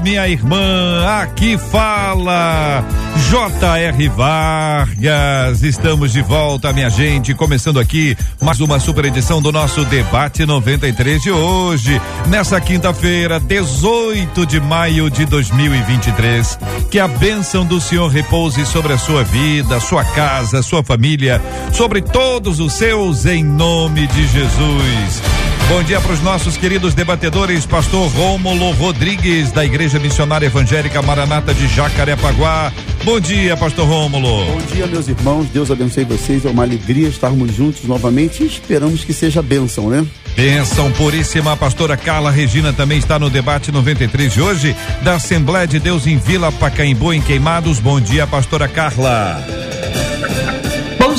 minha irmã. Aqui fala J.R. Vargas, estamos de volta, minha gente, começando aqui mais uma super edição do nosso debate 93 de hoje, nessa quinta-feira, 18 de maio de 2023. Que a bênção do Senhor repouse sobre a sua vida, sua casa, sua família, sobre todos os seus, em nome de Jesus. Bom dia para os nossos queridos debatedores, pastor Rômulo Rodrigues, da Igreja Missionária Evangélica Maranata de Jacarepaguá. Bom dia, pastor Rômulo. Bom dia, meus irmãos. Deus abençoe vocês. É uma alegria estarmos juntos novamente e esperamos que seja bênção, né? Bênção puríssima. A pastora Carla Regina também está no debate 93 de hoje, da Assembleia de Deus em Vila Pacaembu, em Queimados. Bom dia, pastora Carla.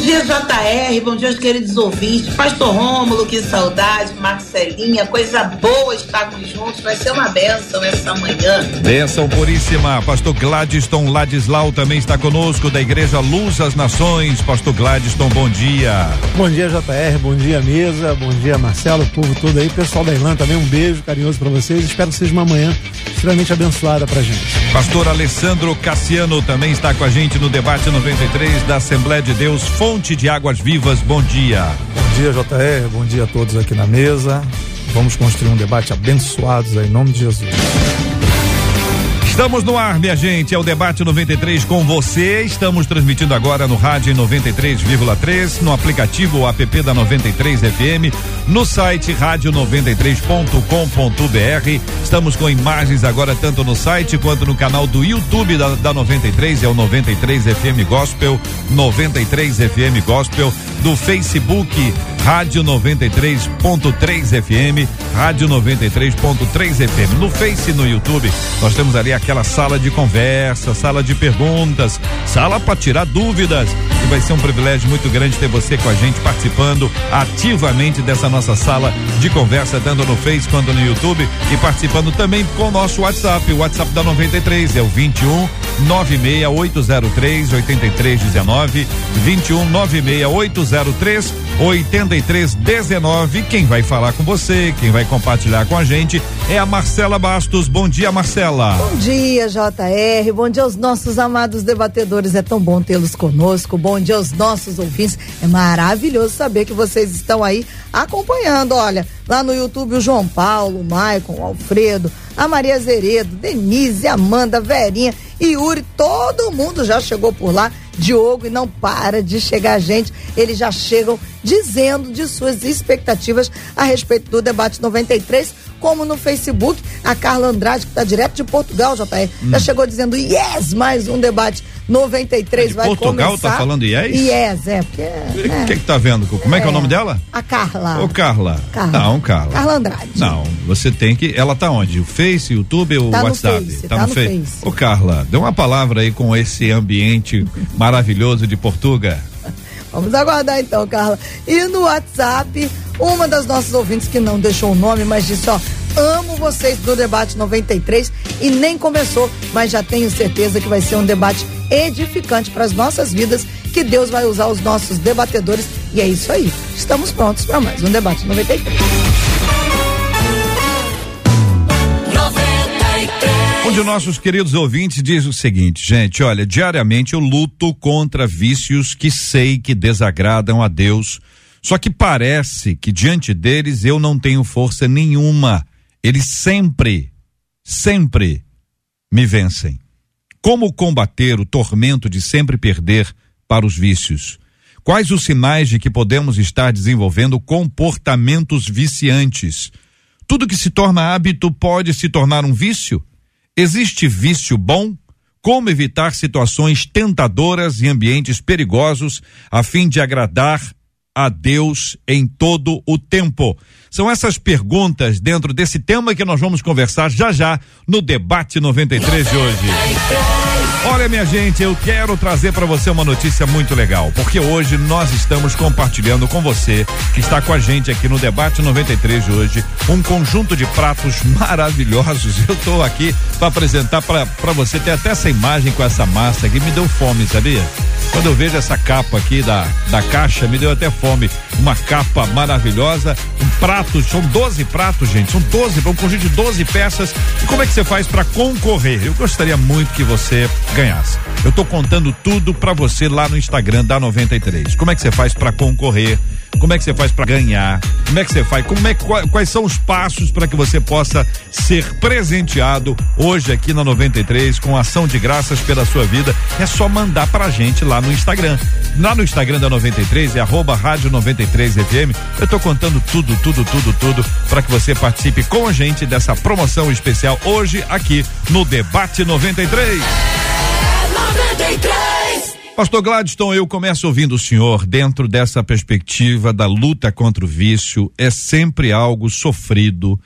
Bom dia, JR. Bom dia, queridos ouvintes. Pastor Rômulo, que saudade. Marcelinha, coisa boa estarmos juntos. Vai ser uma bênção essa manhã. Bênção puríssima. Pastor Gladstone Ladislau também está conosco, da Igreja Luz às Nações. Pastor Gladstone, bom dia. Bom dia, JR. Bom dia, mesa. Bom dia, Marcelo, o povo todo aí. Pessoal da Irlanda também, um beijo carinhoso para vocês. Espero que seja uma manhã extremamente abençoada pra gente. Pastor Alessandro Cassiano também está com a gente no debate 93 da Assembleia de Deus Fonte de Águas Vivas. Bom dia. Bom dia, JR. Bom dia a todos aqui na mesa. Vamos construir um debate abençoado em nome de Jesus. Estamos no ar, minha gente. É o debate 93 com você. Estamos transmitindo agora no rádio em 93,3, no aplicativo app da 93 FM, no site rádio93.com.br. Estamos com imagens agora tanto no site quanto no canal do YouTube da, da 93, é o 93 FM Gospel, 93 FM Gospel, do Facebook Rádio 93.3 FM, Rádio 93.3 FM. No Face e no YouTube, nós temos ali aquela sala de conversa, sala de perguntas, sala para tirar dúvidas. E vai ser um privilégio muito grande ter você com a gente participando ativamente dessa nossa sala de conversa, tanto no Face quanto no YouTube e participando também com o nosso WhatsApp. O WhatsApp da 93 é o 21 96803 8319 21 96803 8319. Quem vai falar com você, quem vai compartilhar com a gente é a Marcela Bastos. Bom dia, Marcela. Bom dia, JR. Bom dia aos nossos amados debatedores. É tão bom tê-los conosco. Bom dia aos nossos ouvintes. É maravilhoso saber que vocês estão aí acompanhando. Olha, lá no YouTube o João Paulo, o Maicon, o Alfredo, a Maria Zeredo, Denise, Amanda, Verinha e Yuri, todo mundo já chegou por lá. Diogo, e não para de chegar gente. Eles já chegam dizendo de suas expectativas a respeito do debate 93, como no Facebook, a Carla Andrade, que está direto de Portugal, JR, hum. já chegou dizendo yes, mais um debate 93 é vai Portugal começar. Portugal tá falando yes? Yes, é, porque... O é. que que tá vendo? Como é, que é o nome dela? A Carla. Ô, Carla. Carla. Não, Carla. Carla Andrade. Não, você tem que, ela tá onde? O Face, o YouTube ou o Tá no WhatsApp? Face, tá, tá no, no Face. Face. Ô, Carla, dê uma palavra aí com esse ambiente maravilhoso de Portugal. Vamos aguardar então, Carla. E no WhatsApp, uma das nossas ouvintes que não deixou o nome, mas disse, ó, amo vocês do debate 93 e nem começou, mas já tenho certeza que vai ser um debate edificante para as nossas vidas, que Deus vai usar os nossos debatedores e é isso aí. Estamos prontos para mais um debate 93. Um de nossos queridos ouvintes diz o seguinte, gente, olha, diariamente eu luto contra vícios que sei que desagradam a Deus, só que parece que diante deles eu não tenho força nenhuma. Eles sempre, sempre me vencem. Como combater o tormento de sempre perder para os vícios? Quais os sinais de que podemos estar desenvolvendo comportamentos viciantes? Tudo que se torna hábito pode se tornar um vício? Existe vício bom? Como evitar situações tentadoras e ambientes perigosos a fim de agradar a Deus em todo o tempo? São essas perguntas dentro desse tema que nós vamos conversar já já no debate 93 de hoje. Olha, minha gente, eu quero trazer para você uma notícia muito legal, porque hoje nós estamos compartilhando com você que está com a gente aqui no debate 93 de hoje um conjunto de pratos maravilhosos. Eu estou aqui para apresentar para você ter até essa imagem com essa massa que me deu fome, sabia? Quando eu vejo essa capa aqui da, da caixa, me deu até fome. Uma capa maravilhosa, um prato, são 12 pratos, gente, são 12, um conjunto de 12 peças. E como é que você faz para concorrer? Eu gostaria muito que você ganhasse. Eu tô contando tudo para você lá no Instagram da 93. Como é que você faz para concorrer? Como é que você faz para ganhar? Como é que você faz? Como é quais são os passos para que você possa ser presenteado hoje aqui na 93 com ação de graças pela sua vida? É só mandar pra gente lá no Instagram. Lá no Instagram da 93 é arroba rádio 93 FM. Eu tô contando tudo, tudo, tudo, tudo para que você participe com a gente dessa promoção especial hoje aqui no Debate 93. É 93. Pastor Gladstone, eu começo ouvindo o senhor dentro dessa perspectiva da luta contra o vício. É sempre algo sofrido,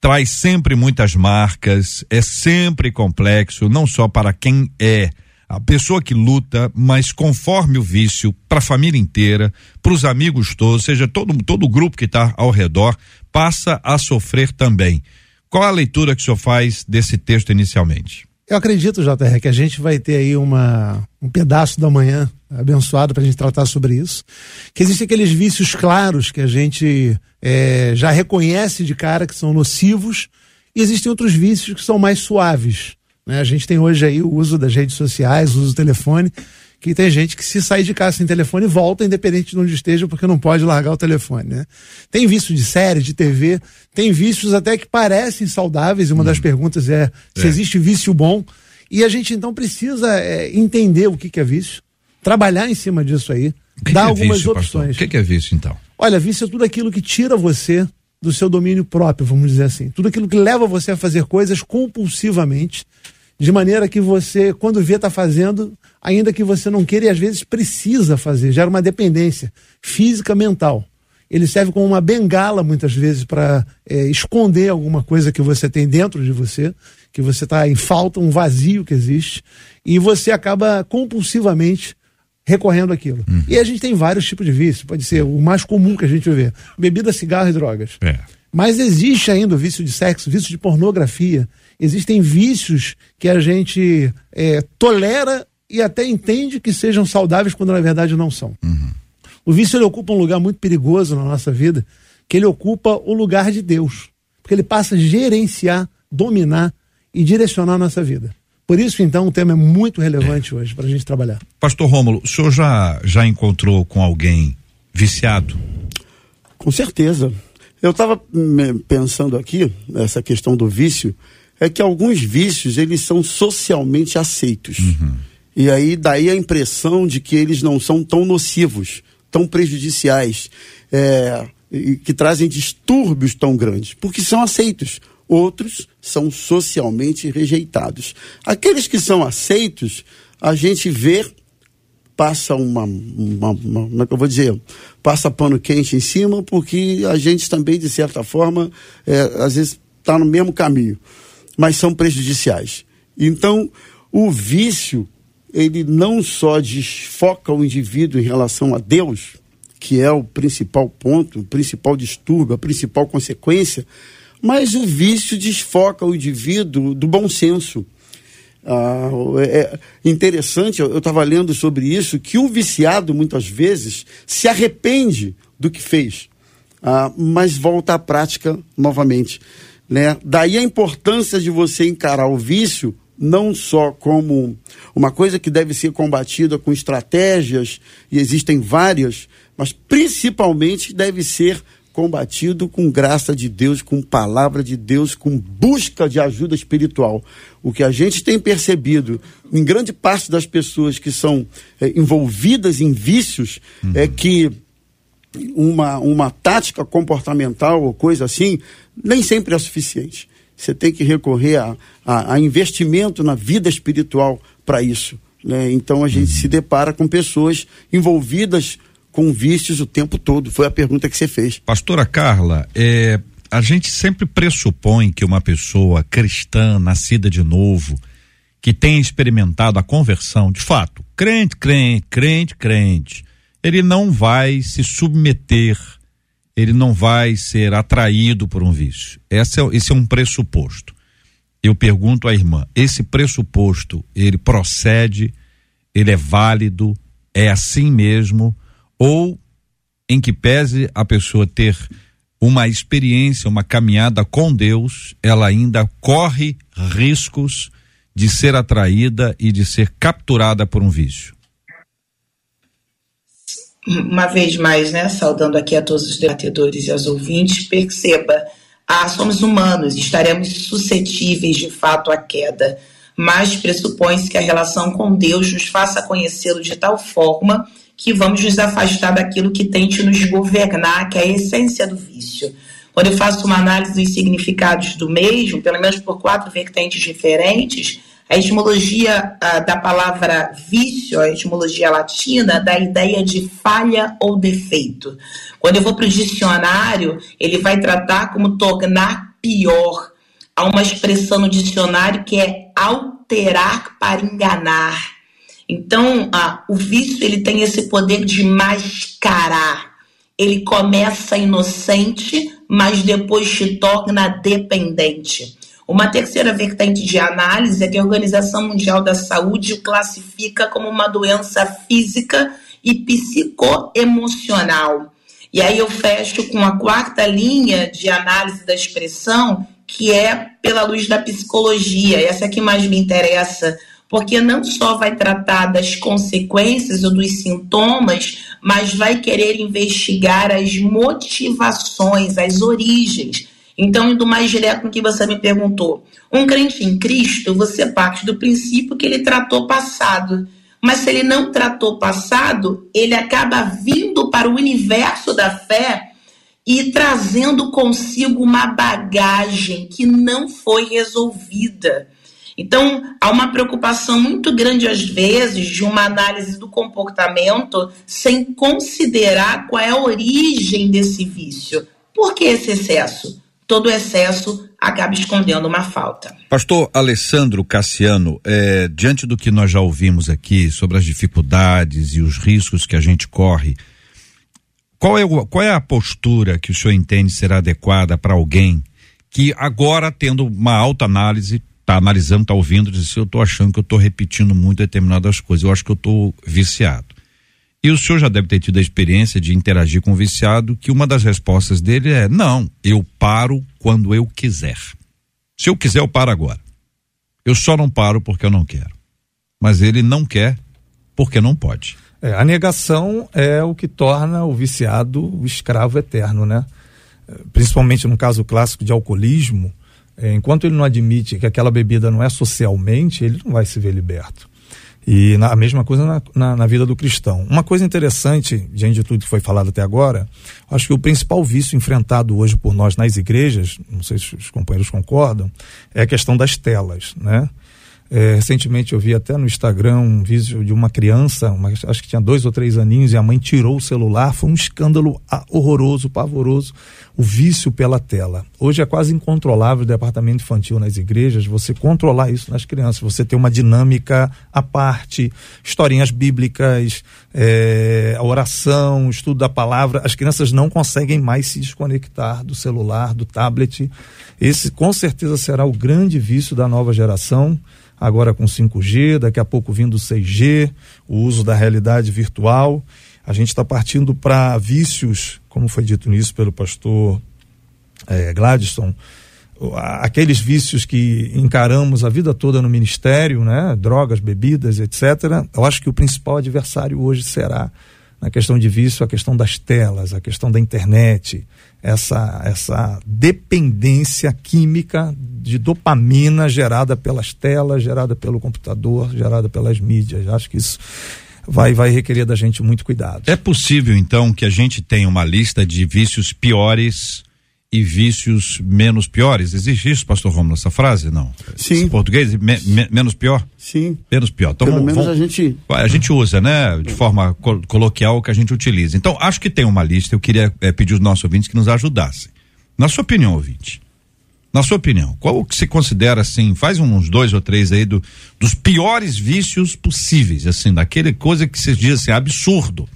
traz sempre muitas marcas, é sempre complexo, não só para quem é a pessoa que luta, mas conforme o vício, para a família inteira, para os amigos todos, seja todo, todo o grupo que está ao redor, passa a sofrer também. Qual a leitura que o senhor faz desse texto inicialmente? Eu acredito, JR, que a gente vai ter aí uma, um pedaço da manhã abençoado para a gente tratar sobre isso. Que existem aqueles vícios claros que a gente é, já reconhece de cara que são nocivos, e existem outros vícios que são mais suaves. Né? A gente tem hoje aí o uso das redes sociais, o uso do telefone, que tem gente que se sair de casa sem telefone volta independente de onde esteja porque não pode largar o telefone, né? Tem vício de série, de TV, tem vícios até que parecem saudáveis e uma hum. das perguntas é, se é. existe vício bom e a gente então precisa é, entender o que, que é vício, trabalhar em cima disso aí, dar é algumas vício, opções. O que, que é vício então? Olha, vício é tudo aquilo que tira você do seu domínio próprio, vamos dizer assim. Tudo aquilo que leva você a fazer coisas compulsivamente, de maneira que você, quando vê, está fazendo, ainda que você não queira e às vezes precisa fazer, gera uma dependência física, mental. Ele serve como uma bengala, muitas vezes, para é, esconder alguma coisa que você tem dentro de você, que você está em falta, um vazio que existe, e você acaba compulsivamente recorrendo àquilo. Uhum. E a gente tem vários tipos de vício, pode ser o mais comum que a gente vê: bebida, cigarro e drogas. É. Mas existe ainda o vício de sexo, vício de pornografia, existem vícios que a gente é, tolera e até entende que sejam saudáveis quando na verdade não são. Uhum. O vício ele ocupa um lugar muito perigoso na nossa vida, que ele ocupa o lugar de Deus, porque ele passa a gerenciar, dominar e direcionar a nossa vida. Por isso, então, o tema é muito relevante é. hoje para a gente trabalhar. Pastor Rômulo, o senhor já, já encontrou com alguém viciado? Com certeza. Eu estava pensando aqui, essa questão do vício, é que alguns vícios eles são socialmente aceitos. Uhum. E aí daí a impressão de que eles não são tão nocivos, tão prejudiciais, é, que trazem distúrbios tão grandes, porque são aceitos. Outros são socialmente rejeitados. Aqueles que são aceitos, a gente vê, passa uma, uma, uma como é que eu vou dizer, passa pano quente em cima, porque a gente também, de certa forma, é, às vezes está no mesmo caminho mas são prejudiciais. Então, o vício, ele não só desfoca o indivíduo em relação a Deus, que é o principal ponto, o principal distúrbio, a principal consequência, mas o vício desfoca o indivíduo do bom senso. Ah, é interessante, eu estava lendo sobre isso, que o viciado muitas vezes se arrepende do que fez, ah, mas volta à prática novamente. Né? Daí a importância de você encarar o vício não só como uma coisa que deve ser combatida com estratégias, e existem várias, mas principalmente deve ser combatido com graça de Deus, com palavra de Deus, com busca de ajuda espiritual. O que a gente tem percebido em grande parte das pessoas que são é, envolvidas em vícios uhum. é que uma, uma tática comportamental ou coisa assim, nem sempre é suficiente. Você tem que recorrer a, a, a investimento na vida espiritual para isso. Né? Então a gente se depara com pessoas envolvidas com vícios o tempo todo. Foi a pergunta que você fez. Pastora Carla, é, a gente sempre pressupõe que uma pessoa cristã, nascida de novo, que tem experimentado a conversão, de fato, crente, crente, crente, crente, ele não vai se submeter, ele não vai ser atraído por um vício. Esse é, esse é um pressuposto. Eu pergunto à irmã, esse pressuposto, ele procede, ele é válido, é assim mesmo, ou em que pese a pessoa ter uma experiência, uma caminhada com Deus, ela ainda corre riscos de ser atraída e de ser capturada por um vício. Uma vez mais, né, saudando aqui a todos os debatedores e aos ouvintes, perceba, ah, somos humanos, estaremos suscetíveis de fato à queda, mas pressupõe-se que a relação com Deus nos faça conhecê-lo de tal forma que vamos nos afastar daquilo que tente nos governar, que é a essência do vício. Quando eu faço uma análise dos significados do mesmo, pelo menos por quatro vertentes diferentes, a etimologia uh, da palavra vício, a etimologia latina, dá a ideia de falha ou defeito. Quando eu vou para o dicionário, ele vai tratar como tornar pior. Há uma expressão no dicionário que é alterar para enganar. Então, ah, o vício ele tem esse poder de mascarar. Ele começa inocente, mas depois se torna dependente. Uma terceira vertente de análise é que a Organização Mundial da Saúde o classifica como uma doença física e psicoemocional. E aí eu fecho com a quarta linha de análise da expressão, que é pela luz da psicologia. Essa que mais me interessa, porque não só vai tratar das consequências ou dos sintomas, mas vai querer investigar as motivações, as origens. Então, indo mais direto no que você me perguntou, um crente em Cristo, você parte do princípio que ele tratou passado. Mas se ele não tratou passado, ele acaba vindo para o universo da fé e trazendo consigo uma bagagem que não foi resolvida. Então, há uma preocupação muito grande, às vezes, de uma análise do comportamento sem considerar qual é a origem desse vício. Por que esse excesso? Todo excesso acaba escondendo uma falta. Pastor Alessandro Cassiano, é, diante do que nós já ouvimos aqui sobre as dificuldades e os riscos que a gente corre, qual é, o, qual é a postura que o senhor entende ser adequada para alguém que agora, tendo uma alta análise, está analisando, está ouvindo, diz assim, eu estou achando que eu estou repetindo muito determinadas coisas, eu acho que eu estou viciado. E o senhor já deve ter tido a experiência de interagir com o viciado, que uma das respostas dele é: não, eu paro quando eu quiser. Se eu quiser, eu paro agora. Eu só não paro porque eu não quero. Mas ele não quer porque não pode. É, a negação é o que torna o viciado o escravo eterno, né? Principalmente no caso clássico de alcoolismo, é, enquanto ele não admite que aquela bebida não é socialmente, ele não vai se ver liberto. E na, a mesma coisa na, na, na, vida do cristão. Uma coisa interessante, diante de tudo que foi falado até agora, acho que o principal vício enfrentado hoje por nós nas igrejas, não sei se os companheiros concordam, é a questão das telas, né? É, recentemente eu vi até no Instagram um vídeo de uma criança, uma, acho que tinha dois ou três aninhos, e a mãe tirou o celular. Foi um escândalo horroroso, pavoroso, o vício pela tela. Hoje é quase incontrolável o departamento infantil nas igrejas, você controlar isso nas crianças, você ter uma dinâmica à parte, historinhas bíblicas, é, a oração, o estudo da palavra. As crianças não conseguem mais se desconectar do celular, do tablet. Esse com certeza será o grande vício da nova geração agora com 5G, daqui a pouco vindo 6G, o uso da realidade virtual. A gente está partindo para vícios, como foi dito nisso pelo pastor é, Gladstone, aqueles vícios que encaramos a vida toda no ministério, né? drogas, bebidas, etc. Eu acho que o principal adversário hoje será na questão de vício, a questão das telas, a questão da internet, essa, essa dependência química de dopamina gerada pelas telas, gerada pelo computador, gerada pelas mídias. Acho que isso vai, vai requerer da gente muito cuidado. É possível, então, que a gente tenha uma lista de vícios piores e vícios menos piores. Existe isso, pastor Romulo, essa frase? Não. Sim. Em português, me, me, menos pior? Sim. Menos pior. Então, Pelo menos vamos, a gente. A gente usa, né? De forma col coloquial que a gente utiliza. Então, acho que tem uma lista. Eu queria é, pedir aos nossos ouvintes que nos ajudassem. Na sua opinião, ouvinte, Na sua opinião, qual que se considera assim, faz uns dois ou três aí do, dos piores vícios possíveis, assim, daquele coisa que se diz assim, absurdo.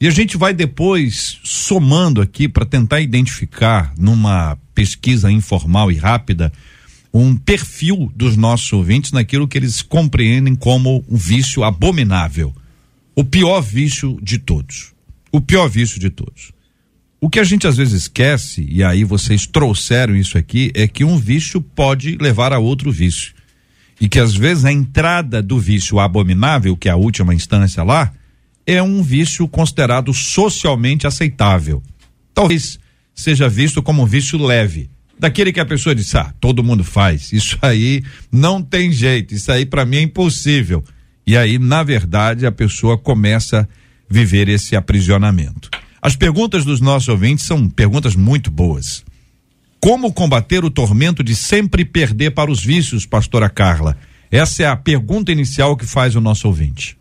E a gente vai depois somando aqui para tentar identificar numa pesquisa informal e rápida um perfil dos nossos ouvintes naquilo que eles compreendem como um vício abominável. O pior vício de todos. O pior vício de todos. O que a gente às vezes esquece, e aí vocês trouxeram isso aqui, é que um vício pode levar a outro vício. E que às vezes a entrada do vício abominável, que é a última instância lá, é um vício considerado socialmente aceitável. Talvez seja visto como um vício leve. Daquele que a pessoa diz, ah, todo mundo faz. Isso aí não tem jeito, isso aí para mim é impossível. E aí, na verdade, a pessoa começa a viver esse aprisionamento. As perguntas dos nossos ouvintes são perguntas muito boas. Como combater o tormento de sempre perder para os vícios, pastora Carla? Essa é a pergunta inicial que faz o nosso ouvinte.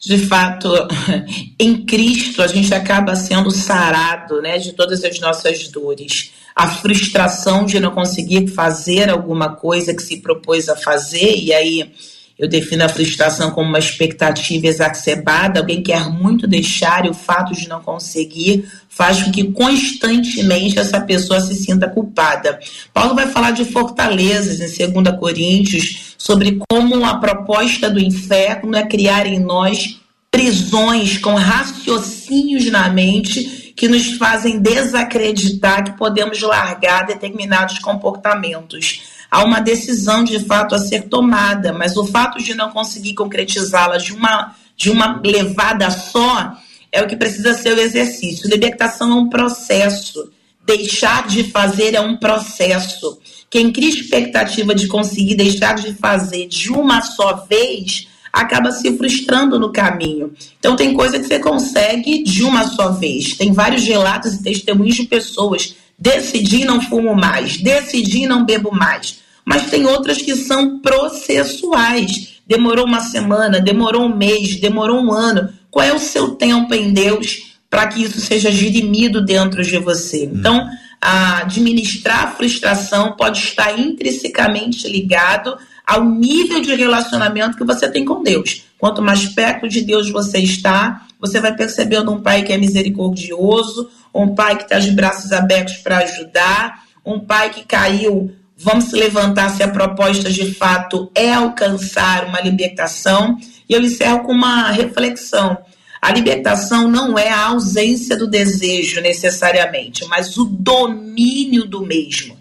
De fato, em Cristo a gente acaba sendo sarado, né, de todas as nossas dores. A frustração de não conseguir fazer alguma coisa que se propôs a fazer e aí eu defino a frustração como uma expectativa exacerbada, alguém quer muito deixar e o fato de não conseguir faz com que constantemente essa pessoa se sinta culpada. Paulo vai falar de fortalezas em 2 Coríntios sobre como a proposta do inferno é criar em nós prisões com raciocínios na mente que nos fazem desacreditar que podemos largar determinados comportamentos há uma decisão de fato a ser tomada, mas o fato de não conseguir concretizá-la de uma, de uma levada só é o que precisa ser o exercício. Libertação é um processo, deixar de fazer é um processo. Quem cria expectativa de conseguir deixar de fazer de uma só vez acaba se frustrando no caminho. Então, tem coisa que você consegue de uma só vez. Tem vários relatos e testemunhos de pessoas. Decidi não fumo mais, decidi não bebo mais mas tem outras que são processuais. Demorou uma semana, demorou um mês, demorou um ano. Qual é o seu tempo em Deus para que isso seja dirimido dentro de você? Hum. Então, administrar a frustração pode estar intrinsecamente ligado ao nível de relacionamento que você tem com Deus. Quanto mais perto de Deus você está, você vai percebendo um pai que é misericordioso, um pai que está de braços abertos para ajudar, um pai que caiu Vamos se levantar se a proposta de fato é alcançar uma libertação. E eu encerro com uma reflexão. A libertação não é a ausência do desejo necessariamente, mas o domínio do mesmo.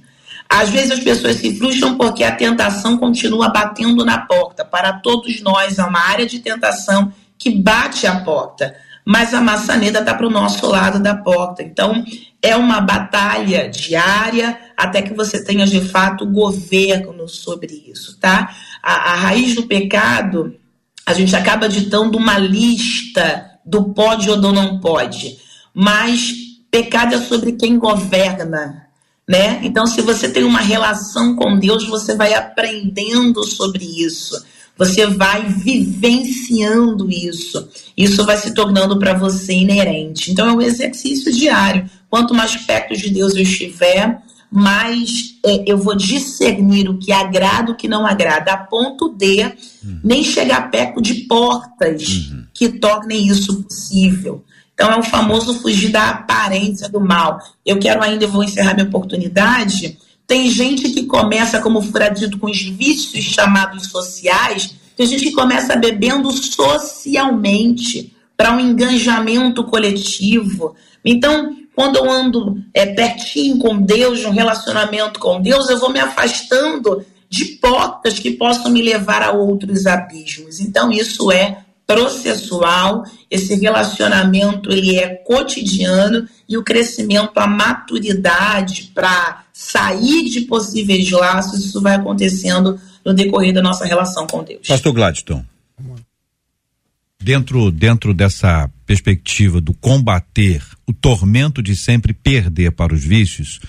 Às vezes as pessoas se frustram porque a tentação continua batendo na porta. Para todos nós, é uma área de tentação que bate a porta mas a maçaneta está para o nosso lado da porta. Então, é uma batalha diária até que você tenha de fato governo sobre isso, tá? A, a raiz do pecado, a gente acaba ditando uma lista do pode ou do não pode, mas pecado é sobre quem governa, né? Então, se você tem uma relação com Deus, você vai aprendendo sobre isso. Você vai vivenciando isso. Isso vai se tornando para você inerente. Então é um exercício diário. Quanto mais perto de Deus eu estiver, mais é, eu vou discernir o que agrada o que não agrada, a ponto de uhum. nem chegar perto de portas uhum. que tornem isso possível. Então é o famoso fugir da aparência do mal. Eu quero ainda, eu vou encerrar minha oportunidade tem gente que começa, como foi dito, com os vícios chamados sociais. Tem gente que começa bebendo socialmente para um engajamento coletivo. Então, quando eu ando é, pertinho com Deus, um relacionamento com Deus, eu vou me afastando de portas que possam me levar a outros abismos. Então, isso é processual, esse relacionamento ele é cotidiano e o crescimento, a maturidade para sair de possíveis laços, isso vai acontecendo no decorrer da nossa relação com Deus. Pastor Gladstone, dentro, dentro dessa perspectiva do combater o tormento de sempre perder para os vícios,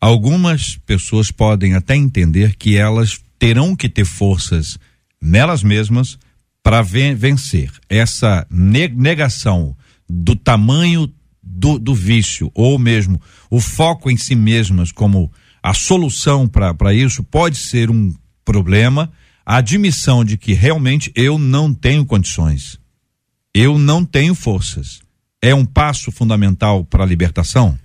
algumas pessoas podem até entender que elas terão que ter forças nelas mesmas para vencer essa negação do tamanho do, do vício, ou mesmo o foco em si mesmas como a solução para isso, pode ser um problema. A admissão de que realmente eu não tenho condições, eu não tenho forças, é um passo fundamental para a libertação?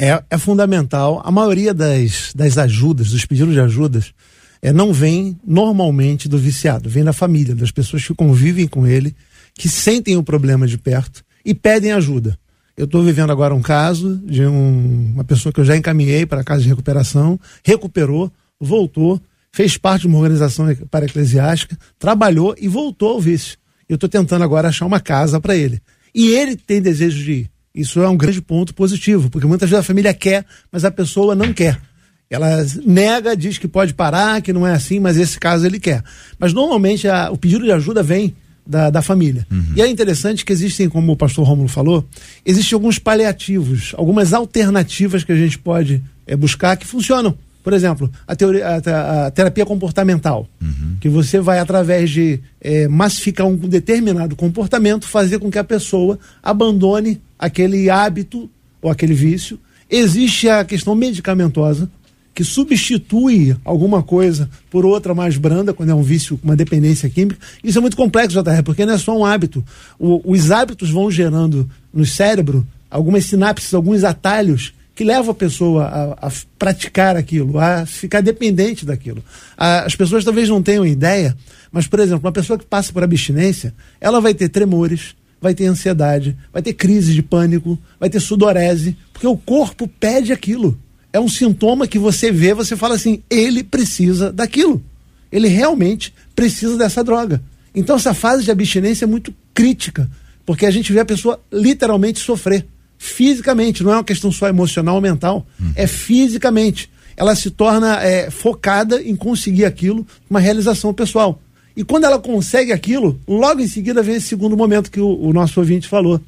É, é fundamental. A maioria das, das ajudas, dos pedidos de ajudas, é, não vem normalmente do viciado, vem da família, das pessoas que convivem com ele, que sentem o problema de perto e pedem ajuda. Eu estou vivendo agora um caso de um, uma pessoa que eu já encaminhei para a casa de recuperação, recuperou, voltou, fez parte de uma organização para eclesiástica, trabalhou e voltou ao vício. Eu estou tentando agora achar uma casa para ele. E ele tem desejo de ir. Isso é um grande ponto positivo, porque muitas vezes a família quer, mas a pessoa não quer. Ela nega, diz que pode parar, que não é assim, mas esse caso ele quer. Mas normalmente a, o pedido de ajuda vem da, da família. Uhum. E é interessante que existem, como o pastor Rômulo falou, existem alguns paliativos, algumas alternativas que a gente pode é, buscar que funcionam. Por exemplo, a, teoria, a, a terapia comportamental, uhum. que você vai, através de é, massificar um determinado comportamento, fazer com que a pessoa abandone aquele hábito ou aquele vício. Existe a questão medicamentosa, que substitui alguma coisa por outra mais branda, quando é um vício, uma dependência química. Isso é muito complexo, JR, porque não é só um hábito. O, os hábitos vão gerando no cérebro algumas sinapses, alguns atalhos que levam a pessoa a, a praticar aquilo, a ficar dependente daquilo. A, as pessoas talvez não tenham ideia, mas, por exemplo, uma pessoa que passa por abstinência, ela vai ter tremores, vai ter ansiedade, vai ter crise de pânico, vai ter sudorese, porque o corpo pede aquilo é um sintoma que você vê, você fala assim, ele precisa daquilo. Ele realmente precisa dessa droga. Então essa fase de abstinência é muito crítica, porque a gente vê a pessoa literalmente sofrer, fisicamente, não é uma questão só emocional ou mental, hum. é fisicamente. Ela se torna é, focada em conseguir aquilo, uma realização pessoal. E quando ela consegue aquilo, logo em seguida vem esse segundo momento que o, o nosso ouvinte falou.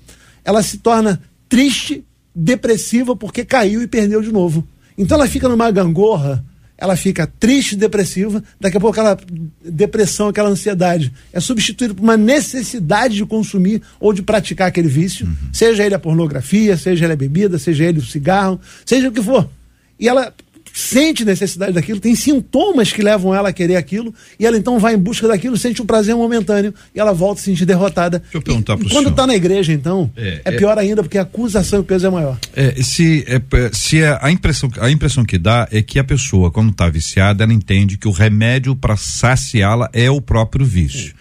Ela se torna triste, depressiva, porque caiu e perdeu de novo. Então ela fica numa gangorra, ela fica triste, depressiva, daqui a pouco aquela depressão, aquela ansiedade é substituída por uma necessidade de consumir ou de praticar aquele vício, uhum. seja ele a pornografia, seja ele a bebida, seja ele o cigarro, seja o que for. E ela sente necessidade daquilo, tem sintomas que levam ela a querer aquilo, e ela então vai em busca daquilo, sente um prazer momentâneo, e ela volta a se sentir derrotada. Deixa eu perguntar para Quando está na igreja, então, é, é, é, pior ainda, porque a acusação e o peso é maior. É, se é, se é, a, impressão, a impressão que dá é que a pessoa, quando está viciada, ela entende que o remédio para saciá-la é o próprio vício.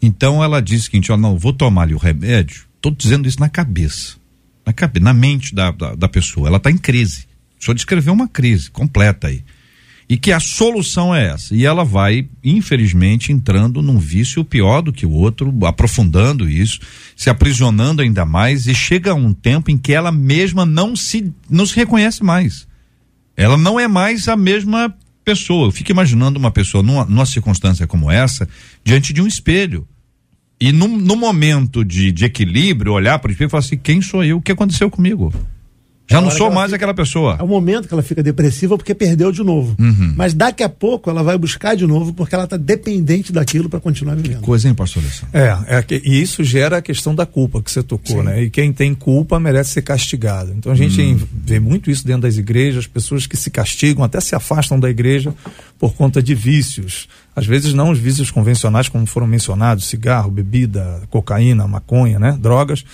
Então ela diz o seguinte: ó, não, vou tomar ali o remédio, estou dizendo isso na cabeça, na, cabeça, na mente da, da, da pessoa, ela está em crise o senhor descreveu uma crise completa aí. E que a solução é essa. E ela vai, infelizmente, entrando num vício pior do que o outro, aprofundando isso, se aprisionando ainda mais, e chega um tempo em que ela mesma não se, não se reconhece mais. Ela não é mais a mesma pessoa. Eu fico imaginando uma pessoa numa, numa circunstância como essa, diante de um espelho. E no, no momento de, de equilíbrio, olhar para o espelho e falar assim: quem sou eu? O que aconteceu comigo? Já não sou mais fica, aquela pessoa. É o momento que ela fica depressiva porque perdeu de novo. Uhum. Mas daqui a pouco ela vai buscar de novo porque ela está dependente daquilo para continuar vivendo. Que coisa, hein, pastor É, é que, e isso gera a questão da culpa que você tocou, Sim. né? E quem tem culpa merece ser castigado. Então a gente uhum. vê muito isso dentro das igrejas, pessoas que se castigam, até se afastam da igreja por conta de vícios. Às vezes não os vícios convencionais, como foram mencionados, cigarro, bebida, cocaína, maconha, né? Drogas,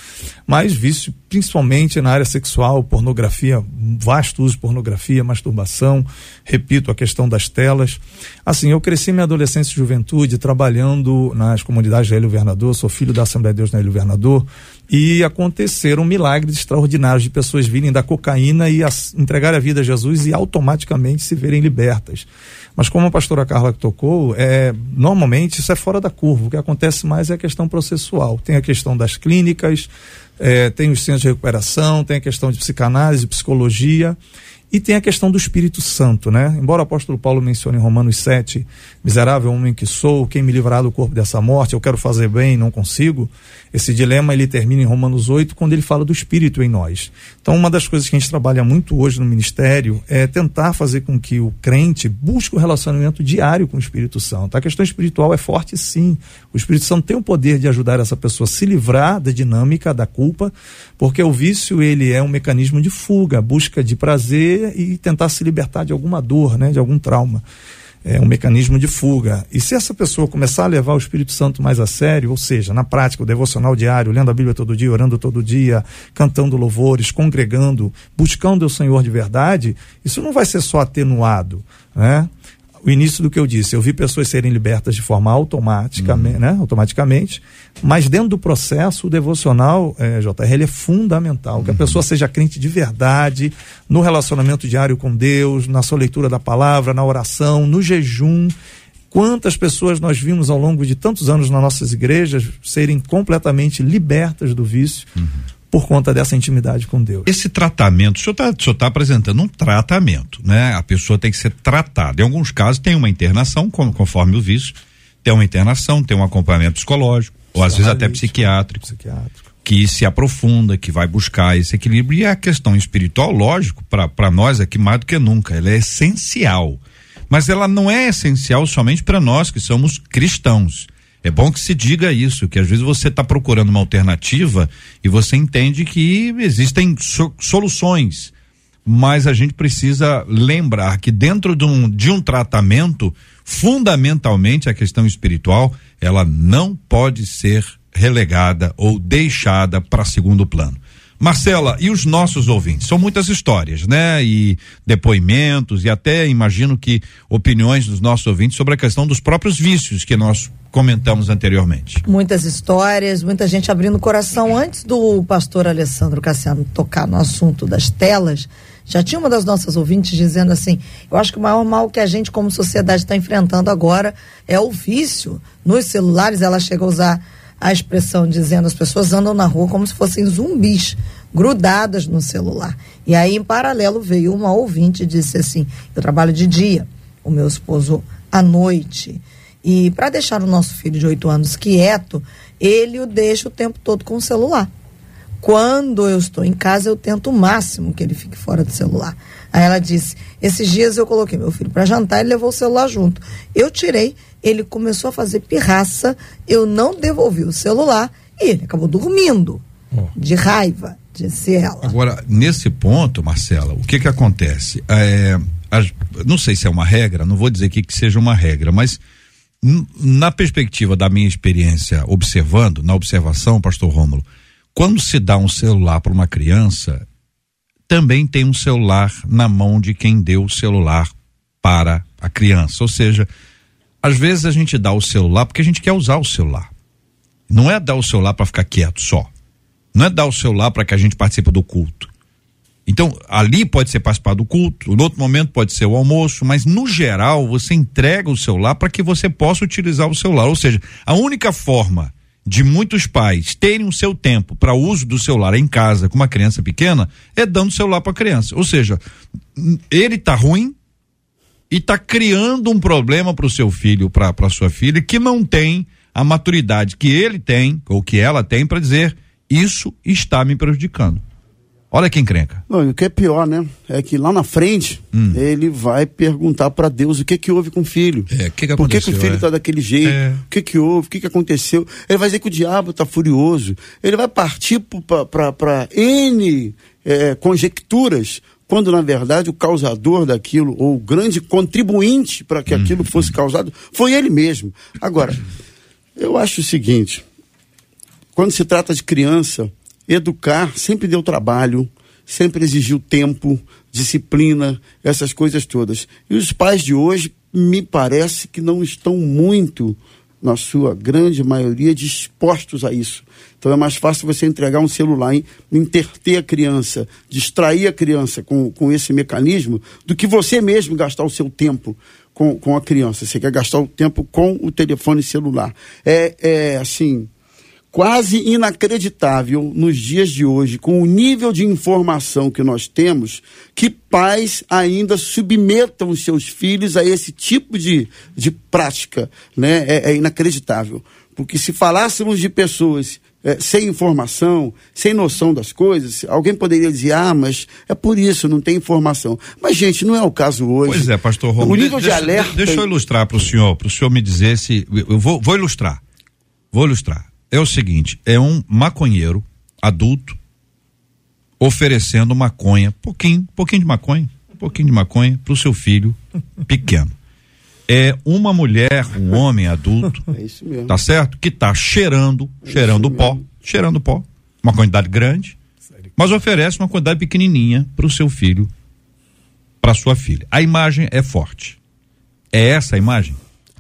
mas vício principalmente na área sexual, pornografia, vasto uso de pornografia, masturbação, repito, a questão das telas. Assim, eu cresci minha adolescência e juventude trabalhando nas comunidades da Ilha Governador, sou filho da Assembleia de Deus na Ilha Governador, e aconteceram milagres extraordinários de pessoas virem da cocaína e entregar a vida a Jesus e automaticamente se verem libertas. Mas como a pastora Carla tocou, é, normalmente isso é fora da curva. O que acontece mais é a questão processual. Tem a questão das clínicas, é, tem os centros de recuperação, tem a questão de psicanálise, psicologia. E tem a questão do Espírito Santo, né? Embora o apóstolo Paulo mencione em Romanos 7, miserável homem que sou, quem me livrará do corpo dessa morte, eu quero fazer bem, não consigo. Esse dilema ele termina em Romanos 8, quando ele fala do Espírito em nós. Então, uma das coisas que a gente trabalha muito hoje no ministério é tentar fazer com que o crente busque o um relacionamento diário com o Espírito Santo. A questão espiritual é forte, sim. O Espírito Santo tem o poder de ajudar essa pessoa a se livrar da dinâmica da culpa, porque o vício ele é um mecanismo de fuga, busca de prazer e tentar se libertar de alguma dor, né, de algum trauma é um mecanismo de fuga. E se essa pessoa começar a levar o Espírito Santo mais a sério, ou seja, na prática, o devocional diário, lendo a Bíblia todo dia, orando todo dia, cantando louvores, congregando, buscando o Senhor de verdade, isso não vai ser só atenuado, né? O início do que eu disse. Eu vi pessoas serem libertas de forma automaticamente, uhum. né? automaticamente, mas dentro do processo, o devocional, é, JR, ele é fundamental. Uhum. Que a uhum. pessoa seja crente de verdade, no relacionamento diário com Deus, na sua leitura da palavra, na oração, no jejum. Quantas pessoas nós vimos ao longo de tantos anos nas nossas igrejas serem completamente libertas do vício, uhum por conta dessa intimidade com Deus. Esse tratamento, o senhor está tá apresentando um tratamento, né? A pessoa tem que ser tratada. Em alguns casos tem uma internação, conforme o vício, tem uma internação, tem um acompanhamento psicológico, ou às vezes até psiquiátrico, psiquiátrico, que se aprofunda, que vai buscar esse equilíbrio. E a questão espiritual, lógico, para nós aqui mais do que nunca, ela é essencial. Mas ela não é essencial somente para nós que somos cristãos é bom que se diga isso, que às vezes você está procurando uma alternativa e você entende que existem so soluções, mas a gente precisa lembrar que dentro de um, de um tratamento, fundamentalmente a questão espiritual, ela não pode ser relegada ou deixada para segundo plano. Marcela, e os nossos ouvintes? São muitas histórias, né? E depoimentos, e até imagino que opiniões dos nossos ouvintes sobre a questão dos próprios vícios que nós comentamos anteriormente. Muitas histórias, muita gente abrindo o coração. Antes do pastor Alessandro Cassiano tocar no assunto das telas, já tinha uma das nossas ouvintes dizendo assim: eu acho que o maior mal que a gente, como sociedade, está enfrentando agora é o vício. Nos celulares, ela chega a usar a expressão dizendo as pessoas andam na rua como se fossem zumbis, grudadas no celular. E aí, em paralelo, veio uma ouvinte e disse assim: eu trabalho de dia, o meu esposo à noite. E para deixar o nosso filho de 8 anos quieto, ele o deixa o tempo todo com o celular. Quando eu estou em casa, eu tento o máximo que ele fique fora do celular. Aí ela disse: esses dias eu coloquei meu filho para jantar e levou o celular junto. Eu tirei, ele começou a fazer pirraça, eu não devolvi o celular e ele acabou dormindo oh. de raiva, disse ela. Agora, nesse ponto, Marcela, o que que acontece? É, a, não sei se é uma regra, não vou dizer que, que seja uma regra, mas na perspectiva da minha experiência observando, na observação, pastor Rômulo, quando se dá um celular para uma criança, também tem um celular na mão de quem deu o celular para a criança. Ou seja, às vezes a gente dá o celular porque a gente quer usar o celular. Não é dar o celular para ficar quieto só. Não é dar o celular para que a gente participe do culto. Então, ali pode ser participar do culto, no outro momento pode ser o almoço, mas no geral você entrega o celular para que você possa utilizar o celular. Ou seja, a única forma de muitos pais terem o seu tempo para uso do celular em casa com uma criança pequena é dando o celular para a criança. Ou seja, ele está ruim e está criando um problema para o seu filho, para sua filha, que não tem a maturidade que ele tem ou que ela tem para dizer isso está me prejudicando. Olha quem encrenca. Não, o que é pior, né? É que lá na frente hum. ele vai perguntar para Deus o que que houve com o filho. É, que que Por que, que o filho está é? daquele jeito? É. O que que houve? O que que aconteceu? Ele vai dizer que o diabo está furioso. Ele vai partir para N é, conjecturas, quando na verdade o causador daquilo, ou o grande contribuinte para que hum. aquilo fosse causado, foi ele mesmo. Agora, eu acho o seguinte: quando se trata de criança Educar sempre deu trabalho, sempre exigiu tempo, disciplina, essas coisas todas. E os pais de hoje, me parece que não estão muito, na sua grande maioria, dispostos a isso. Então é mais fácil você entregar um celular, interter a criança, distrair a criança com, com esse mecanismo, do que você mesmo gastar o seu tempo com, com a criança. Você quer gastar o tempo com o telefone celular. É, é assim quase inacreditável nos dias de hoje, com o nível de informação que nós temos, que pais ainda submetam os seus filhos a esse tipo de, de prática. Né? É, é inacreditável. Porque se falássemos de pessoas é, sem informação, sem noção das coisas, alguém poderia dizer, ah, mas é por isso, não tem informação. Mas, gente, não é o caso hoje. Pois é, pastor Romulo. O nível de, de alerta. Deixa, deixa eu ilustrar para o senhor, para o senhor me dizer se. Eu vou, vou ilustrar. Vou ilustrar é o seguinte: é um maconheiro adulto oferecendo maconha, pouquinho, pouquinho de maconha, pouquinho de maconha para o seu filho pequeno. É uma mulher, um homem adulto, é isso mesmo. tá certo? Que tá cheirando, é cheirando pó, mesmo. cheirando pó, uma quantidade grande, mas oferece uma quantidade pequenininha para o seu filho, para sua filha. A imagem é forte. É essa a imagem?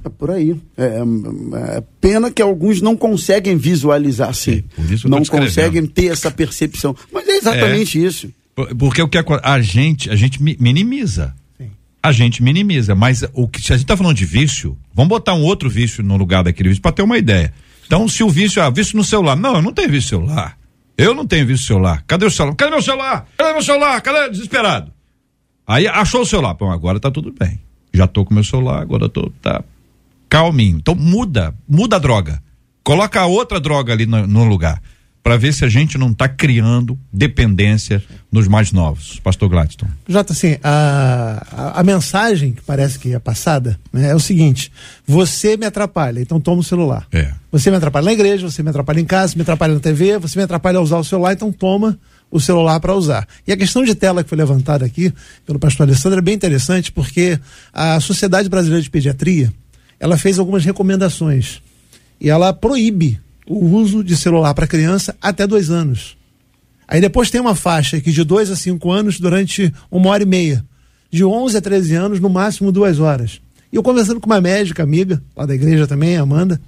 É por aí. É, é, é, pena que alguns não conseguem visualizar assim. É, não conseguem ter essa percepção. Mas é exatamente é, isso. Porque o que a gente, a gente minimiza. Sim. A gente minimiza. Mas o que se a gente está falando de vício, vamos botar um outro vício no lugar daquele vício para ter uma ideia. Então, se o vício, ah, vício no celular. Não, eu não tenho vício celular. Eu não tenho vício celular. Cadê o celular? Cadê meu celular? Cadê meu celular? Cadê? Desesperado. Aí achou o celular. Bom, agora tá tudo bem. Já tô com meu celular, agora tô, tá, calminho. Então muda, muda a droga. Coloca outra droga ali no, no lugar para ver se a gente não está criando dependência nos mais novos. Pastor Gladstone. Jota, assim, a, a, a, mensagem que parece que é passada né, é o seguinte: você me atrapalha, então toma o celular. É. Você me atrapalha na igreja, você me atrapalha em casa, me atrapalha na TV, você me atrapalha a usar o celular, então toma o celular para usar. E a questão de tela que foi levantada aqui pelo pastor Alessandro é bem interessante porque a Sociedade Brasileira de Pediatria ela fez algumas recomendações. E ela proíbe o uso de celular para criança até dois anos. Aí depois tem uma faixa aqui de dois a cinco anos durante uma hora e meia. De 11 a 13 anos, no máximo duas horas. E eu conversando com uma médica amiga, lá da igreja também, Amanda,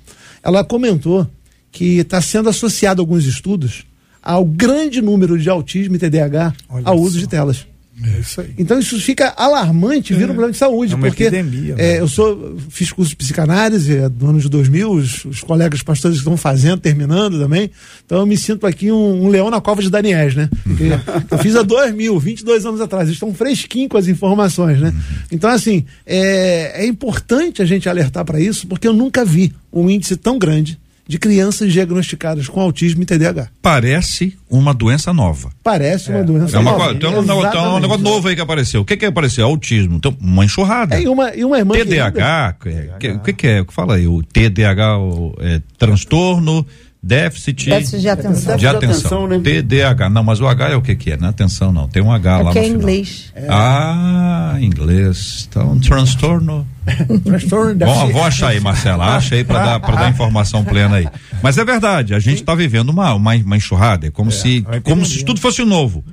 ela comentou que está sendo associado a alguns estudos ao grande número de autismo e TDAH Olha ao uso de telas. É isso aí. Então isso fica alarmante, vira é. um problema de saúde. É porque epidemia, é, eu sou, fiz curso de psicanálise é, no ano de 2000, os, os colegas pastores estão fazendo, terminando também. Então eu me sinto aqui um, um leão na cova de Daniels, né? Eu fiz há 2000, 22 anos atrás. Eles estão fresquinhos com as informações, né? Uhum. Então, assim, é, é importante a gente alertar para isso, porque eu nunca vi um índice tão grande de crianças diagnosticadas com autismo e TDAH. Parece uma doença nova. Parece é. uma doença é uma, nova. Tem um, um, negócio novo aí que apareceu. O que que apareceu? Autismo. Então, uma enxurrada. É, e uma, e uma irmã TDAH, que, o que, que é? Fala aí, o TDAH o, é transtorno Déficit, Déficit de atenção. De atenção, né? TDAH. Não, mas o H é o que que é? Não é atenção não. Tem um H é lá no é final. inglês. É. Ah, inglês. Então, transtorno. transtorno vamos, vamos achar aí, Marcela. Acha aí para dar, pra dar informação plena aí. Mas é verdade, a gente está vivendo uma, uma, uma, enxurrada. É como, é, se, como se tudo fosse novo.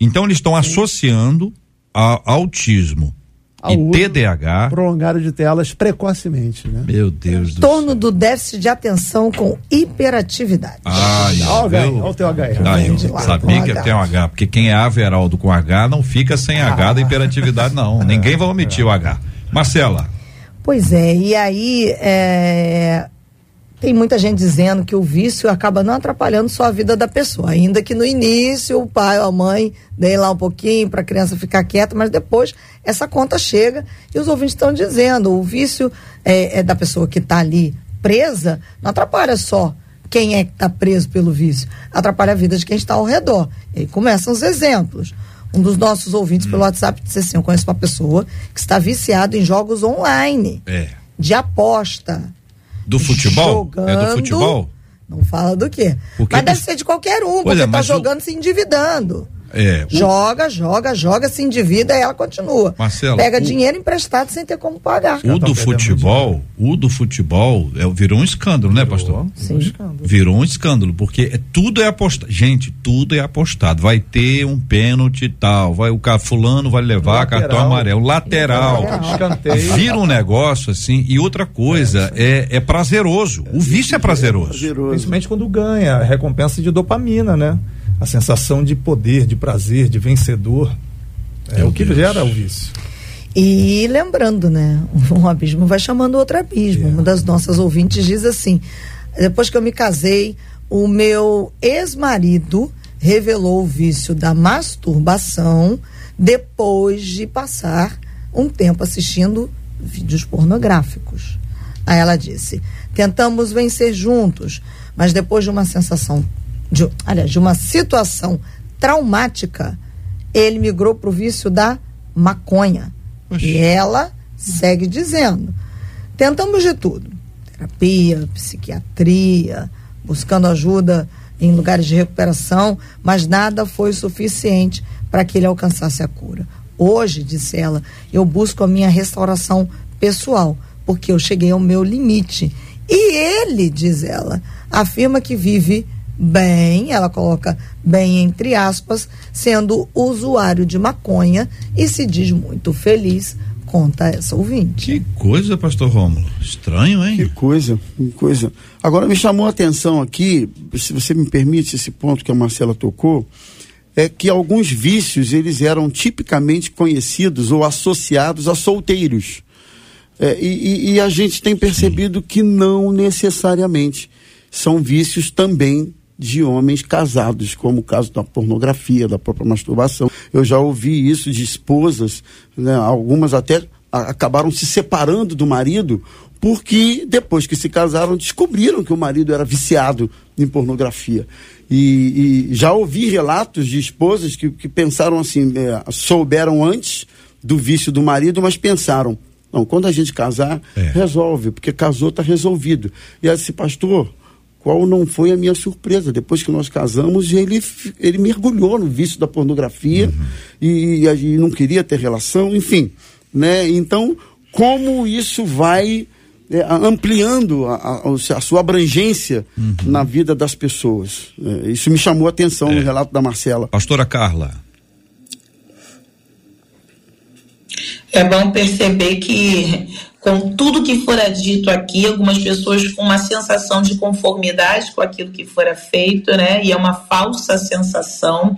Então, eles estão associando a autismo ao e TDAH prolongado de telas precocemente, né? Meu Deus do torno do déficit de atenção com hiperatividade. Ah, olha o teu H. Ah, eu sabia que tem um H, porque quem é Averaldo com H não fica sem ah. H da hiperatividade não. Ninguém vai omitir o H. Marcela. Pois é, e aí é, tem muita gente dizendo que o vício acaba não atrapalhando só a vida da pessoa, ainda que no início o pai ou a mãe deem lá um pouquinho para a criança ficar quieta, mas depois essa conta chega e os ouvintes estão dizendo, o vício é, é da pessoa que está ali presa, não atrapalha só quem é que está preso pelo vício, atrapalha a vida de quem está ao redor. E aí começam os exemplos. Um dos nossos ouvintes hum. pelo WhatsApp disse assim: Eu conheço uma pessoa que está viciado em jogos online, é. de aposta do futebol? Jogando, é do futebol? Não fala do quê. Porque mas deve ser de qualquer um, porque é, tá jogando se endividando. É, joga, joga, joga, se endivida e ela continua. Marcelo, Pega o... dinheiro emprestado sem ter como pagar. O do futebol, o do futebol é, virou um escândalo, né, pastor? Sim. Virou um escândalo, porque é, tudo é apostado. Gente, tudo é apostado. Vai ter um pênalti e tal, vai o cara fulano vai levar lateral. cartão amarelo, lateral. lateral. Vira um negócio assim. E outra coisa é, é prazeroso. O vício é prazeroso. Principalmente quando ganha, recompensa de dopamina, né? A sensação de poder, de prazer, de vencedor. É o que Deus. gera o vício. E lembrando, né? Um abismo vai chamando outro abismo. É. Uma das nossas ouvintes diz assim: depois que eu me casei, o meu ex-marido revelou o vício da masturbação depois de passar um tempo assistindo vídeos pornográficos. Aí ela disse: tentamos vencer juntos, mas depois de uma sensação, de, aliás, de uma situação traumática, ele migrou para o vício da maconha. Oxi. E ela segue dizendo: tentamos de tudo: terapia, psiquiatria, buscando ajuda em lugares de recuperação, mas nada foi suficiente para que ele alcançasse a cura. Hoje, disse ela, eu busco a minha restauração pessoal, porque eu cheguei ao meu limite. E ele, diz ela, afirma que vive bem, ela coloca bem entre aspas, sendo usuário de maconha e se diz muito feliz conta essa ouvinte. Que coisa, pastor Rômulo. Estranho, hein? Que coisa, que coisa. Agora me chamou a atenção aqui, se você me permite esse ponto que a Marcela tocou, é que alguns vícios eles eram tipicamente conhecidos ou associados a solteiros. É, e, e, a gente tem percebido Sim. que não necessariamente são vícios também de homens casados, como o caso da pornografia, da própria masturbação. Eu já ouvi isso de esposas, né, algumas até acabaram se separando do marido porque depois que se casaram descobriram que o marido era viciado em pornografia. E, e já ouvi relatos de esposas que, que pensaram assim, é, souberam antes do vício do marido, mas pensaram, não, quando a gente casar, é. resolve, porque casou, está resolvido. E aí disse, pastor, qual não foi a minha surpresa. Depois que nós casamos, ele, ele mergulhou no vício da pornografia uhum. e, e, não queria ter relação, enfim. Né? Então, como isso vai é, ampliando a, a, a, sua abrangência uhum. na vida das pessoas? É, isso me chamou a atenção é. no relato da Marcela. Pastora Carla. É bom perceber que com tudo que fora dito aqui, algumas pessoas com uma sensação de conformidade com aquilo que fora feito, né? E é uma falsa sensação.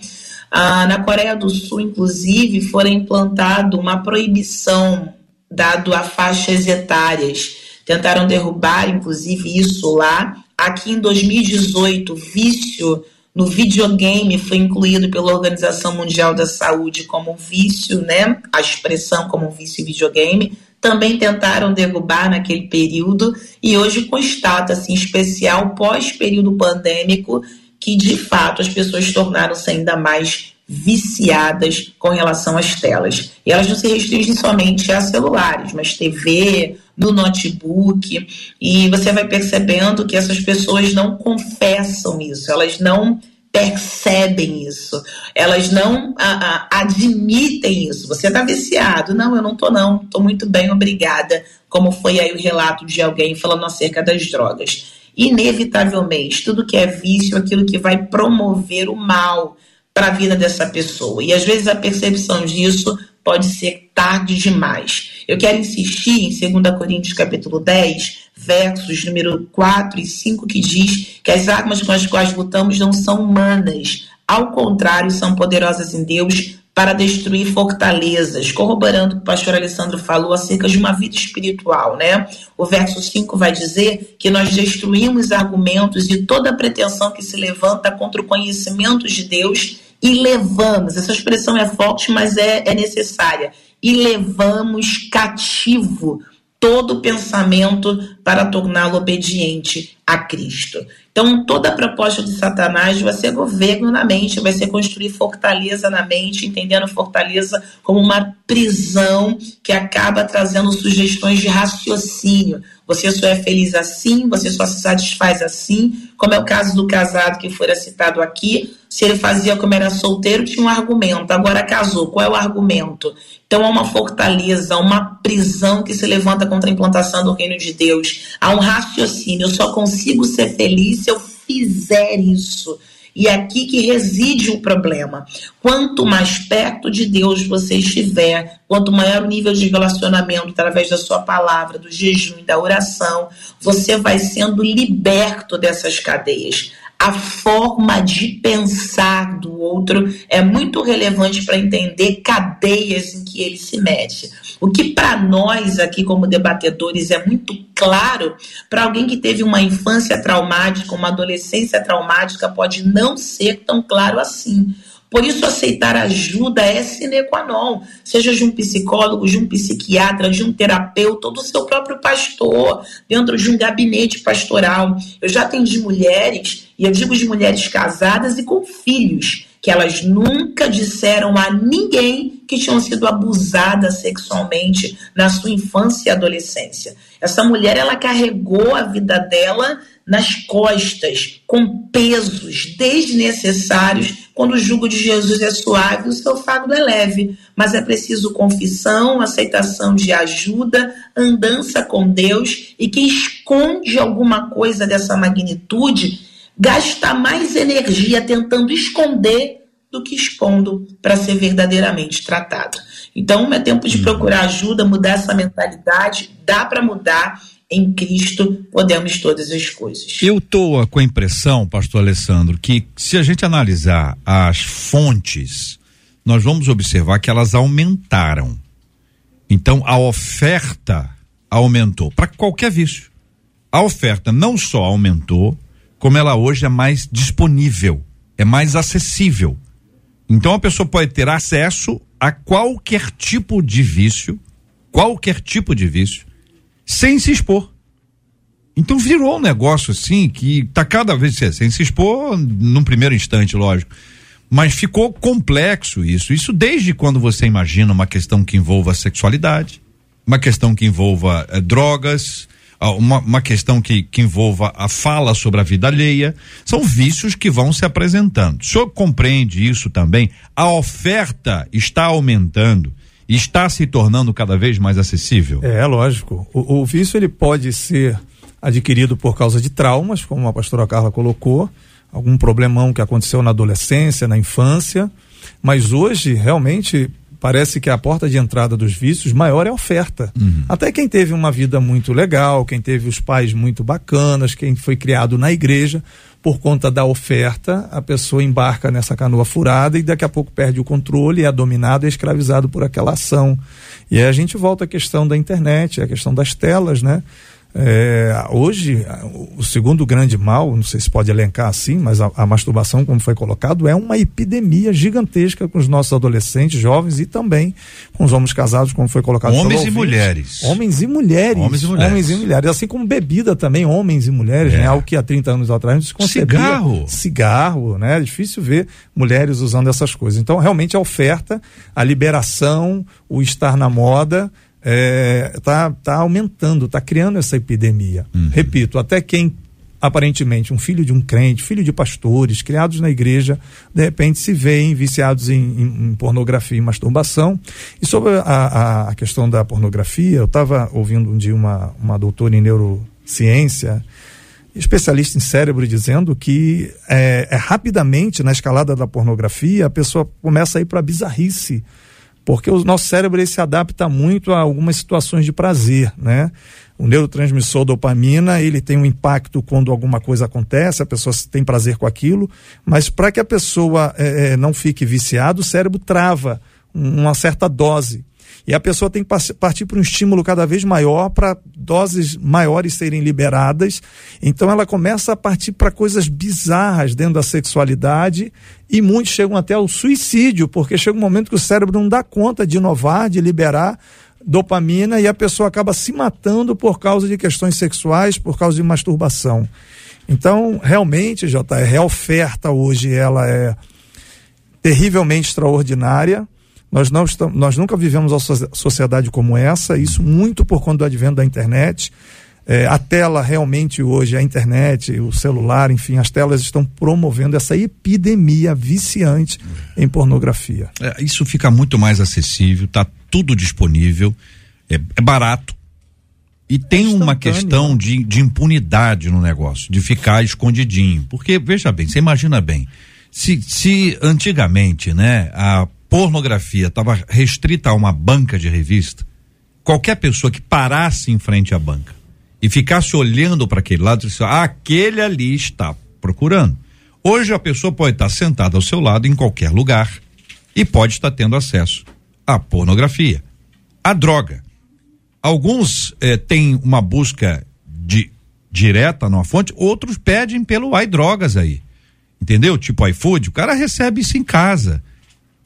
Ah, na Coreia do Sul, inclusive, fora implantado uma proibição dado a faixas etárias. Tentaram derrubar, inclusive, isso lá. Aqui em 2018, vício no videogame foi incluído pela Organização Mundial da Saúde como vício, né? A expressão como vício videogame também tentaram derrubar naquele período e hoje constata-se, em especial pós-período pandêmico, que de fato as pessoas tornaram-se ainda mais viciadas com relação às telas. E elas não se restringem somente a celulares, mas TV, no notebook, e você vai percebendo que essas pessoas não confessam isso, elas não percebem isso, elas não a, a, admitem isso. Você está viciado? Não, eu não tô não, tô muito bem, obrigada. Como foi aí o relato de alguém falando acerca das drogas. Inevitavelmente, tudo que é vício, aquilo que vai promover o mal para a vida dessa pessoa. E às vezes a percepção disso pode ser tarde demais. Eu quero insistir em 2 Coríntios capítulo 10, versos número 4 e 5, que diz que as armas com as quais lutamos não são humanas, ao contrário, são poderosas em Deus para destruir fortalezas, corroborando o que o pastor Alessandro falou acerca de uma vida espiritual, né? O verso 5 vai dizer que nós destruímos argumentos e toda pretensão que se levanta contra o conhecimento de Deus e levamos, essa expressão é forte, mas é, é necessária, e levamos cativo todo pensamento para torná-lo obediente a Cristo. Então, toda proposta de Satanás vai ser governo na mente, vai ser construir fortaleza na mente, entendendo fortaleza como uma prisão que acaba trazendo sugestões de raciocínio. Você só é feliz assim, você só se satisfaz assim, como é o caso do casado que fora citado aqui. Se ele fazia como era solteiro, tinha um argumento. Agora casou, qual é o argumento? Então há uma fortaleza, uma prisão que se levanta contra a implantação do reino de Deus. Há um raciocínio, eu só consigo ser feliz se eu fizer isso. E é aqui que reside o problema. Quanto mais perto de Deus você estiver, quanto maior o nível de relacionamento através da sua palavra, do jejum e da oração, você vai sendo liberto dessas cadeias. A forma de pensar do outro é muito relevante para entender cadeias em que ele se mete. O que para nós aqui como debatedores é muito claro, para alguém que teve uma infância traumática, uma adolescência traumática, pode não ser tão claro assim. Por isso, aceitar ajuda é sine qua non, seja de um psicólogo, de um psiquiatra, de um terapeuta, ou do seu próprio pastor, dentro de um gabinete pastoral. Eu já atendi mulheres, e eu digo de mulheres casadas e com filhos, que elas nunca disseram a ninguém que tinham sido abusadas sexualmente na sua infância e adolescência. Essa mulher, ela carregou a vida dela nas costas, com pesos desnecessários, quando o jugo de Jesus é suave, o seu fardo é leve. Mas é preciso confissão, aceitação de ajuda, andança com Deus, e quem esconde alguma coisa dessa magnitude gasta mais energia tentando esconder do que expondo para ser verdadeiramente tratado. Então, é tempo de procurar ajuda, mudar essa mentalidade, dá para mudar em Cristo podemos todas as coisas. Eu estou com a impressão, pastor Alessandro, que se a gente analisar as fontes, nós vamos observar que elas aumentaram. Então a oferta aumentou para qualquer vício. A oferta não só aumentou, como ela hoje é mais disponível, é mais acessível. Então a pessoa pode ter acesso a qualquer tipo de vício, qualquer tipo de vício, sem se expor. Então virou um negócio assim que tá cada vez sem se expor num primeiro instante, lógico. Mas ficou complexo isso. Isso desde quando você imagina uma questão que envolva sexualidade, uma questão que envolva eh, drogas, uma, uma, questão que, que envolva a fala sobre a vida alheia. São vícios que vão se apresentando. O senhor compreende isso também? A oferta está aumentando está se tornando cada vez mais acessível? É, lógico. O, o vício ele pode ser adquirido por causa de traumas, como a pastora Carla colocou, algum problemão que aconteceu na adolescência, na infância, mas hoje realmente parece que a porta de entrada dos vícios maior é a oferta. Uhum. Até quem teve uma vida muito legal, quem teve os pais muito bacanas, quem foi criado na igreja, por conta da oferta, a pessoa embarca nessa canoa furada e daqui a pouco perde o controle, é dominado e é escravizado por aquela ação. E aí a gente volta à questão da internet, a questão das telas, né? É, hoje, o segundo grande mal, não sei se pode elencar assim, mas a, a, masturbação, como foi colocado, é uma epidemia gigantesca com os nossos adolescentes, jovens e também com os homens casados, como foi colocado. Homens e mulheres. Homens e mulheres. Homens e mulheres. Homens e mulheres. Assim como bebida também, homens e mulheres, é. né? Algo que há 30 anos atrás não se concebia. Cigarro. Cigarro, né? É difícil ver mulheres usando essas coisas. Então, realmente, a oferta, a liberação, o estar na moda é, tá, tá aumentando, tá criando essa epidemia. Uhum. Repito, até quem aparentemente um filho de um crente, filho de pastores, criados na igreja, de repente se veem viciados em, em, em pornografia e masturbação. E sobre a, a, a questão da pornografia, eu estava ouvindo um dia uma, uma doutora em neurociência, especialista em cérebro, dizendo que é, é rapidamente na escalada da pornografia a pessoa começa a ir para bizarrice porque o nosso cérebro se adapta muito a algumas situações de prazer, né? O neurotransmissor dopamina, ele tem um impacto quando alguma coisa acontece, a pessoa tem prazer com aquilo, mas para que a pessoa é, não fique viciada, o cérebro trava uma certa dose. E a pessoa tem que partir para um estímulo cada vez maior para doses maiores serem liberadas. Então ela começa a partir para coisas bizarras dentro da sexualidade e muitos chegam até ao suicídio, porque chega um momento que o cérebro não dá conta de inovar, de liberar dopamina e a pessoa acaba se matando por causa de questões sexuais, por causa de masturbação. Então, realmente, JR, a oferta hoje ela é terrivelmente extraordinária. Nós, não estamos, nós nunca vivemos uma sociedade como essa, isso muito por conta do advento da internet. É, a tela realmente hoje, a internet, o celular, enfim, as telas estão promovendo essa epidemia viciante em pornografia. É, isso fica muito mais acessível, está tudo disponível, é, é barato. E tem uma questão de, de impunidade no negócio, de ficar escondidinho. Porque, veja bem, você imagina bem, se, se antigamente, né, a pornografia estava restrita a uma banca de revista, qualquer pessoa que parasse em frente à banca e ficasse olhando para aquele lado, disse, ah, aquele ali está procurando. Hoje a pessoa pode estar sentada ao seu lado em qualquer lugar e pode estar tendo acesso à pornografia, à droga. Alguns eh, têm uma busca de direta numa fonte, outros pedem pelo iDrogas aí. Entendeu? Tipo iFood, o cara recebe isso em casa.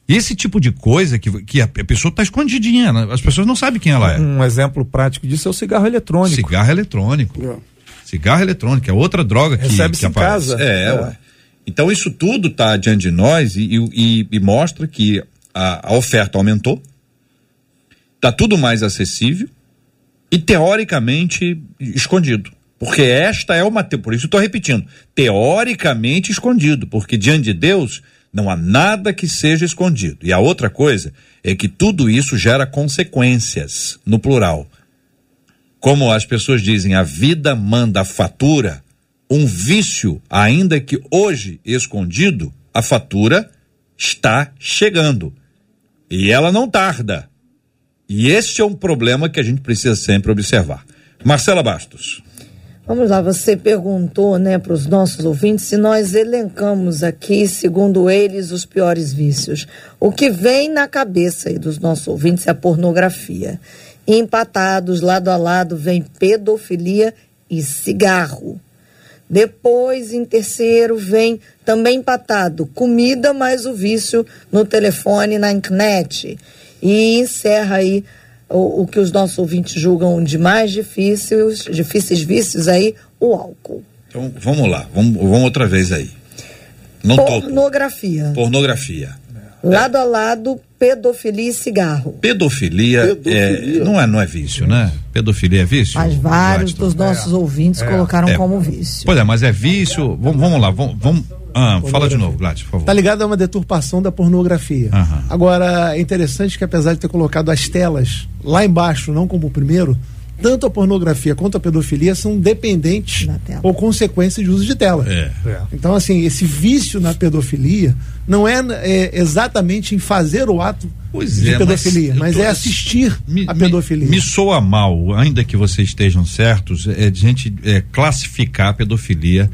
Esse tipo de coisa que, que a, pessoa está escondidinha, né? as pessoas não sabem quem ela é. Um exemplo prático disso é o cigarro eletrônico. Cigarro eletrônico. É. Cigarro eletrônico é outra droga que recebe que em casa. É, é. Então isso tudo está diante de nós e, e, e mostra que a, a oferta aumentou, está tudo mais acessível e teoricamente escondido. Porque esta é uma. Por isso estou repetindo. Teoricamente escondido. Porque diante de Deus não há nada que seja escondido. E a outra coisa é que tudo isso gera consequências, no plural. Como as pessoas dizem, a vida manda fatura, um vício, ainda que hoje escondido, a fatura está chegando. E ela não tarda. E este é um problema que a gente precisa sempre observar. Marcela Bastos. Vamos lá, você perguntou, né, para os nossos ouvintes se nós elencamos aqui, segundo eles, os piores vícios. O que vem na cabeça dos nossos ouvintes é a pornografia. Empatados lado a lado vem pedofilia e cigarro. Depois, em terceiro, vem também empatado comida mais o vício no telefone, na internet. E encerra aí o, o que os nossos ouvintes julgam de mais difíceis, difíceis vícios aí, o álcool. Então, vamos lá, vamos, vamos outra vez aí. Não Pornografia. Topo. Pornografia. Lado a lado, pedofilia e cigarro. Pedofilia, pedofilia. É, não, é, não é vício, né? Pedofilia é vício? Mas vários dos nossos é. ouvintes é. colocaram é. como vício. Pois é, mas é vício. Vamos, vamos lá, vamos, vamos ah, fala de novo, Gladys, por favor. Tá ligado a uma deturpação da pornografia. Uhum. Agora, é interessante que apesar de ter colocado as telas lá embaixo, não como o primeiro, tanto a pornografia quanto a pedofilia são dependentes ou consequências de uso de tela. É. É. Então, assim, esse vício na pedofilia não é, é exatamente em fazer o ato pois de é, pedofilia, mas, mas é assistir me, a pedofilia. Me, me, soa mal, ainda que vocês estejam certos, é de gente é, classificar a pedofilia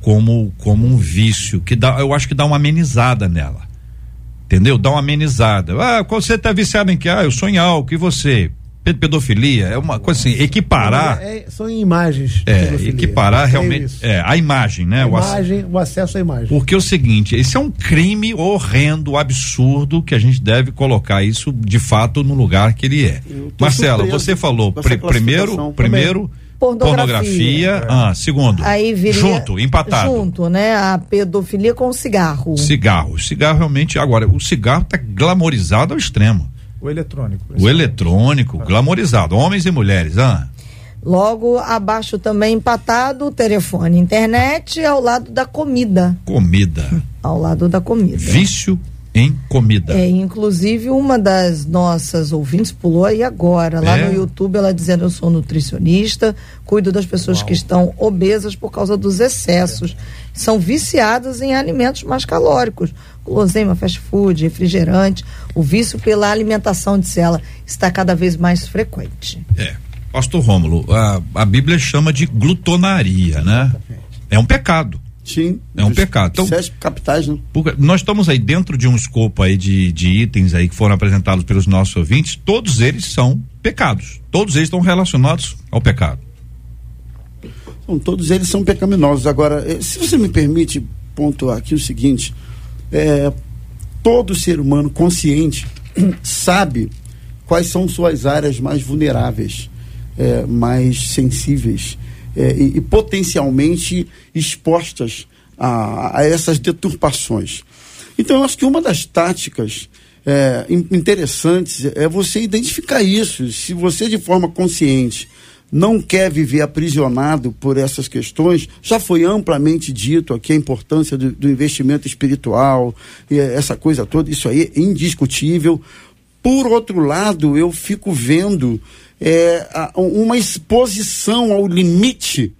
como como um vício que dá, eu acho que dá uma amenizada nela. Entendeu? Dá uma amenizada. Ah, você tá viciado em que? Ah, eu sou em álcool, e você? Pedofilia, é uma coisa assim, equiparar. É, é, são imagens. É, equiparar é realmente. É, a imagem, né? A imagem, o, o acesso à imagem. Porque é o seguinte, esse é um crime horrendo, absurdo, que a gente deve colocar isso de fato no lugar que ele é. Marcela, você falou pr primeiro, primeiro pornografia. pornografia é. ah, segundo. Aí viria, junto, empatado. Junto, né? A pedofilia com o cigarro. Cigarro. Cigarro realmente, agora, o cigarro tá glamorizado ao extremo. O eletrônico. O eletrônico, ah. glamorizado. Homens e mulheres, ah. Logo abaixo também empatado, telefone, internet ao lado da comida. Comida. Ao lado da comida. Vício em comida. É, inclusive uma das nossas ouvintes pulou aí agora, lá é? no YouTube, ela dizendo eu sou nutricionista, cuido das pessoas Uau. que estão obesas por causa dos excessos. São viciadas em alimentos mais calóricos, guloseima, fast food, refrigerante. O vício pela alimentação de cela está cada vez mais frequente. É. Pastor Rômulo, a, a Bíblia chama de glutonaria, né? É um pecado. Sim. É um pecado. Então, sete capitais, né? Nós estamos aí dentro de um escopo aí de, de itens aí que foram apresentados pelos nossos ouvintes, todos eles são pecados. Todos eles estão relacionados ao pecado. Então, todos eles são pecaminosos. Agora, eh, se você me permite pontuar aqui o seguinte, é, todo ser humano consciente sabe quais são suas áreas mais vulneráveis, é, mais sensíveis é, e, e, potencialmente expostas a, a, essas deturpações. Então, eu acho que uma das táticas é, interessantes é você identificar isso. Se você, de forma consciente, não quer viver aprisionado por essas questões, já foi amplamente dito aqui a importância do, do investimento espiritual, e essa coisa toda, isso aí é indiscutível. Por outro lado, eu fico vendo é, uma exposição ao limite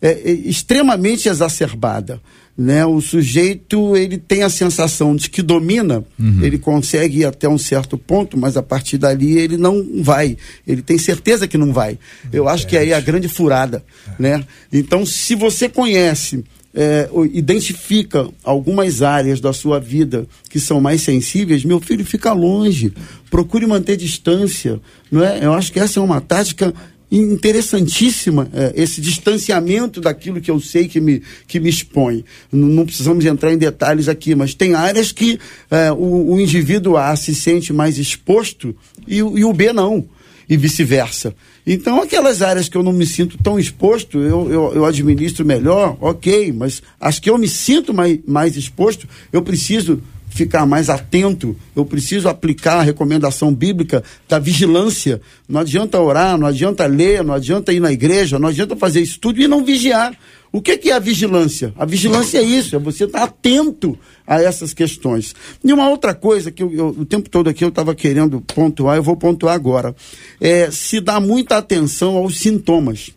é, é, extremamente exacerbada. Né? O sujeito ele tem a sensação de que domina, uhum. ele consegue ir até um certo ponto, mas a partir dali ele não vai. Ele tem certeza que não vai. Eu acho que aí é a grande furada. Né? Então, se você conhece é, identifica algumas áreas da sua vida que são mais sensíveis, meu filho fica longe, procure manter distância, não é? Eu acho que essa é uma tática interessantíssima é, esse distanciamento daquilo que eu sei que me, que me expõe. Não, não precisamos entrar em detalhes aqui, mas tem áreas que é, o, o, indivíduo A se sente mais exposto e, e o B não, e vice-versa. Então, aquelas áreas que eu não me sinto tão exposto, eu, eu, eu, administro melhor, ok, mas as que eu me sinto mais, mais exposto, eu preciso ficar mais atento, eu preciso aplicar a recomendação bíblica da vigilância. Não adianta orar, não adianta ler, não adianta ir na igreja, não adianta fazer isso tudo e não vigiar. O que, que é a vigilância? A vigilância é isso, é você estar atento a essas questões. E uma outra coisa que eu, eu, o tempo todo aqui eu estava querendo pontuar, eu vou pontuar agora, é se dá muita atenção aos sintomas.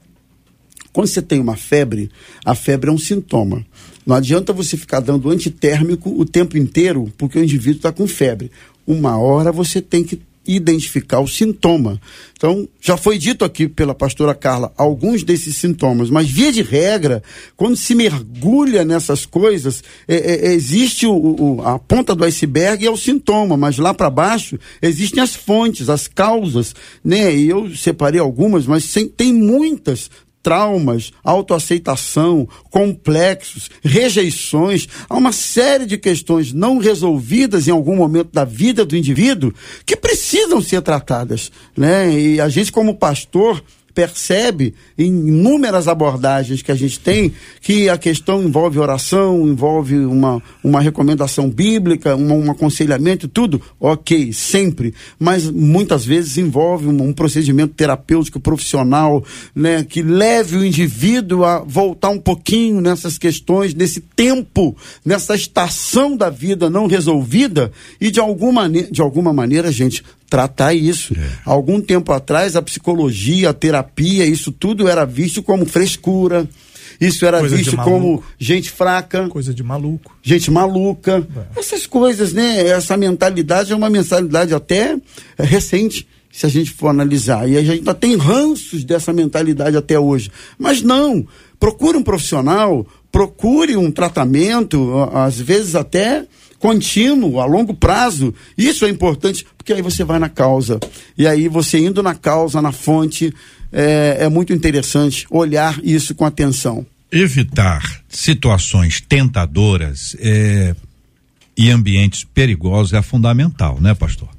Quando você tem uma febre, a febre é um sintoma. Não adianta você ficar dando antitérmico o tempo inteiro, porque o indivíduo está com febre. Uma hora você tem que identificar o sintoma. Então, já foi dito aqui pela pastora Carla alguns desses sintomas, mas via de regra, quando se mergulha nessas coisas, é, é, existe o, o, a ponta do iceberg é o sintoma, mas lá para baixo existem as fontes, as causas, né? E eu separei algumas, mas sem, tem muitas traumas, autoaceitação, complexos, rejeições, há uma série de questões não resolvidas em algum momento da vida do indivíduo que precisam ser tratadas, né? E a gente como pastor percebe em inúmeras abordagens que a gente tem que a questão envolve oração, envolve uma, uma recomendação bíblica, um, um aconselhamento, tudo, ok, sempre, mas muitas vezes envolve um, um procedimento terapêutico profissional, né, que leve o indivíduo a voltar um pouquinho nessas questões, nesse tempo, nessa estação da vida não resolvida e de alguma, de alguma maneira, gente, tratar isso. É. Algum tempo atrás, a psicologia, a terapia, isso tudo era visto como frescura. Isso era coisa visto como gente fraca. Coisa de maluco. Gente maluca. É. Essas coisas, né? Essa mentalidade é uma mentalidade até é, recente, se a gente for analisar. E a gente ainda tem ranços dessa mentalidade até hoje. Mas não. Procure um profissional, procure um tratamento, às vezes até contínuo, a longo prazo. Isso é importante, porque aí você vai na causa. E aí você indo na causa, na fonte, é, é muito interessante olhar isso com atenção. Evitar situações tentadoras é, e ambientes perigosos é fundamental, né, pastor?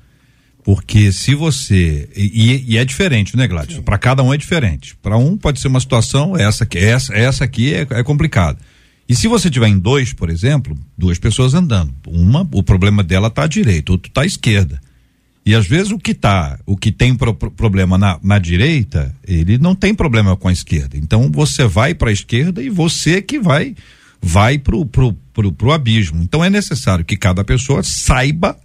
Porque se você. E, e é diferente, né, Gladys? Para cada um é diferente. Para um pode ser uma situação, essa aqui, essa, essa aqui é, é complicada. E se você tiver em dois, por exemplo, duas pessoas andando, uma, o problema dela está à direita, outro está à esquerda. E às vezes o que tá, o que tem pro, pro, problema na, na direita, ele não tem problema com a esquerda. Então você vai para a esquerda e você que vai vai pro, pro, pro, pro abismo. Então é necessário que cada pessoa saiba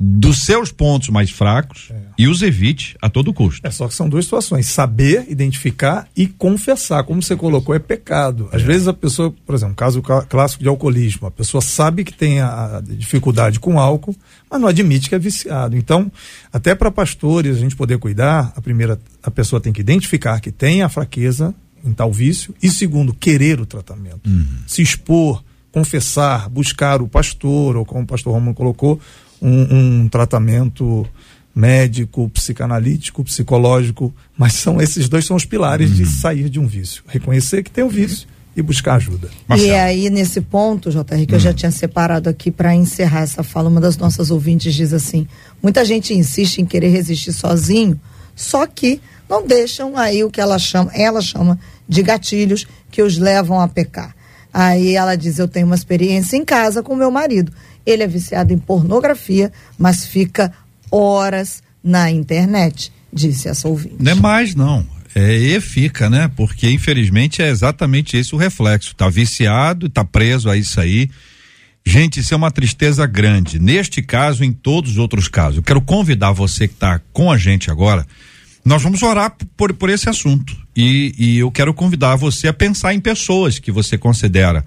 dos seus pontos mais fracos é. e os evite a todo custo. É só que são duas situações: saber identificar e confessar. Como você colocou, é pecado. Às é. vezes a pessoa, por exemplo, caso clássico de alcoolismo, a pessoa sabe que tem a dificuldade com álcool, mas não admite que é viciado. Então, até para pastores a gente poder cuidar, a primeira, a pessoa tem que identificar que tem a fraqueza em tal vício e segundo, querer o tratamento, uhum. se expor, confessar, buscar o pastor ou como o pastor Romulo colocou um, um tratamento médico, psicanalítico, psicológico, mas são esses dois são os pilares uhum. de sair de um vício. Reconhecer que tem um vício e buscar ajuda. Marcelo. E aí, nesse ponto, JR, que eu já uhum. tinha separado aqui para encerrar essa fala, uma das nossas ouvintes diz assim: muita gente insiste em querer resistir sozinho, só que não deixam aí o que ela chama, ela chama de gatilhos que os levam a pecar. Aí ela diz: Eu tenho uma experiência em casa com meu marido. Ele é viciado em pornografia, mas fica horas na internet, disse essa ouvinte. Não é mais, não. É, e fica, né? Porque infelizmente é exatamente esse o reflexo. Tá viciado, tá preso a isso aí. Gente, isso é uma tristeza grande. Neste caso, em todos os outros casos. Eu quero convidar você que está com a gente agora. Nós vamos orar por, por esse assunto. E, e eu quero convidar você a pensar em pessoas que você considera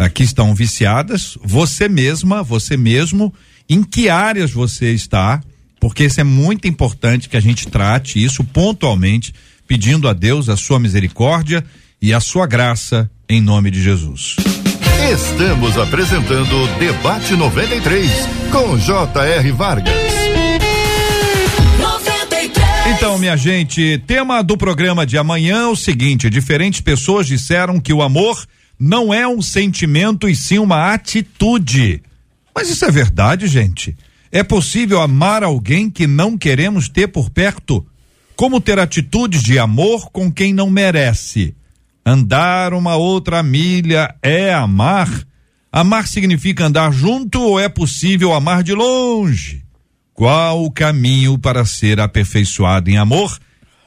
uh, que estão viciadas, você mesma, você mesmo, em que áreas você está, porque isso é muito importante que a gente trate isso pontualmente, pedindo a Deus a sua misericórdia e a sua graça em nome de Jesus. Estamos apresentando Debate 93 com J.R. Vargas. Então, minha gente, tema do programa de amanhã é o seguinte: diferentes pessoas disseram que o amor não é um sentimento e sim uma atitude. Mas isso é verdade, gente? É possível amar alguém que não queremos ter por perto? Como ter atitudes de amor com quem não merece? Andar uma outra milha é amar? Amar significa andar junto ou é possível amar de longe? Qual o caminho para ser aperfeiçoado em amor?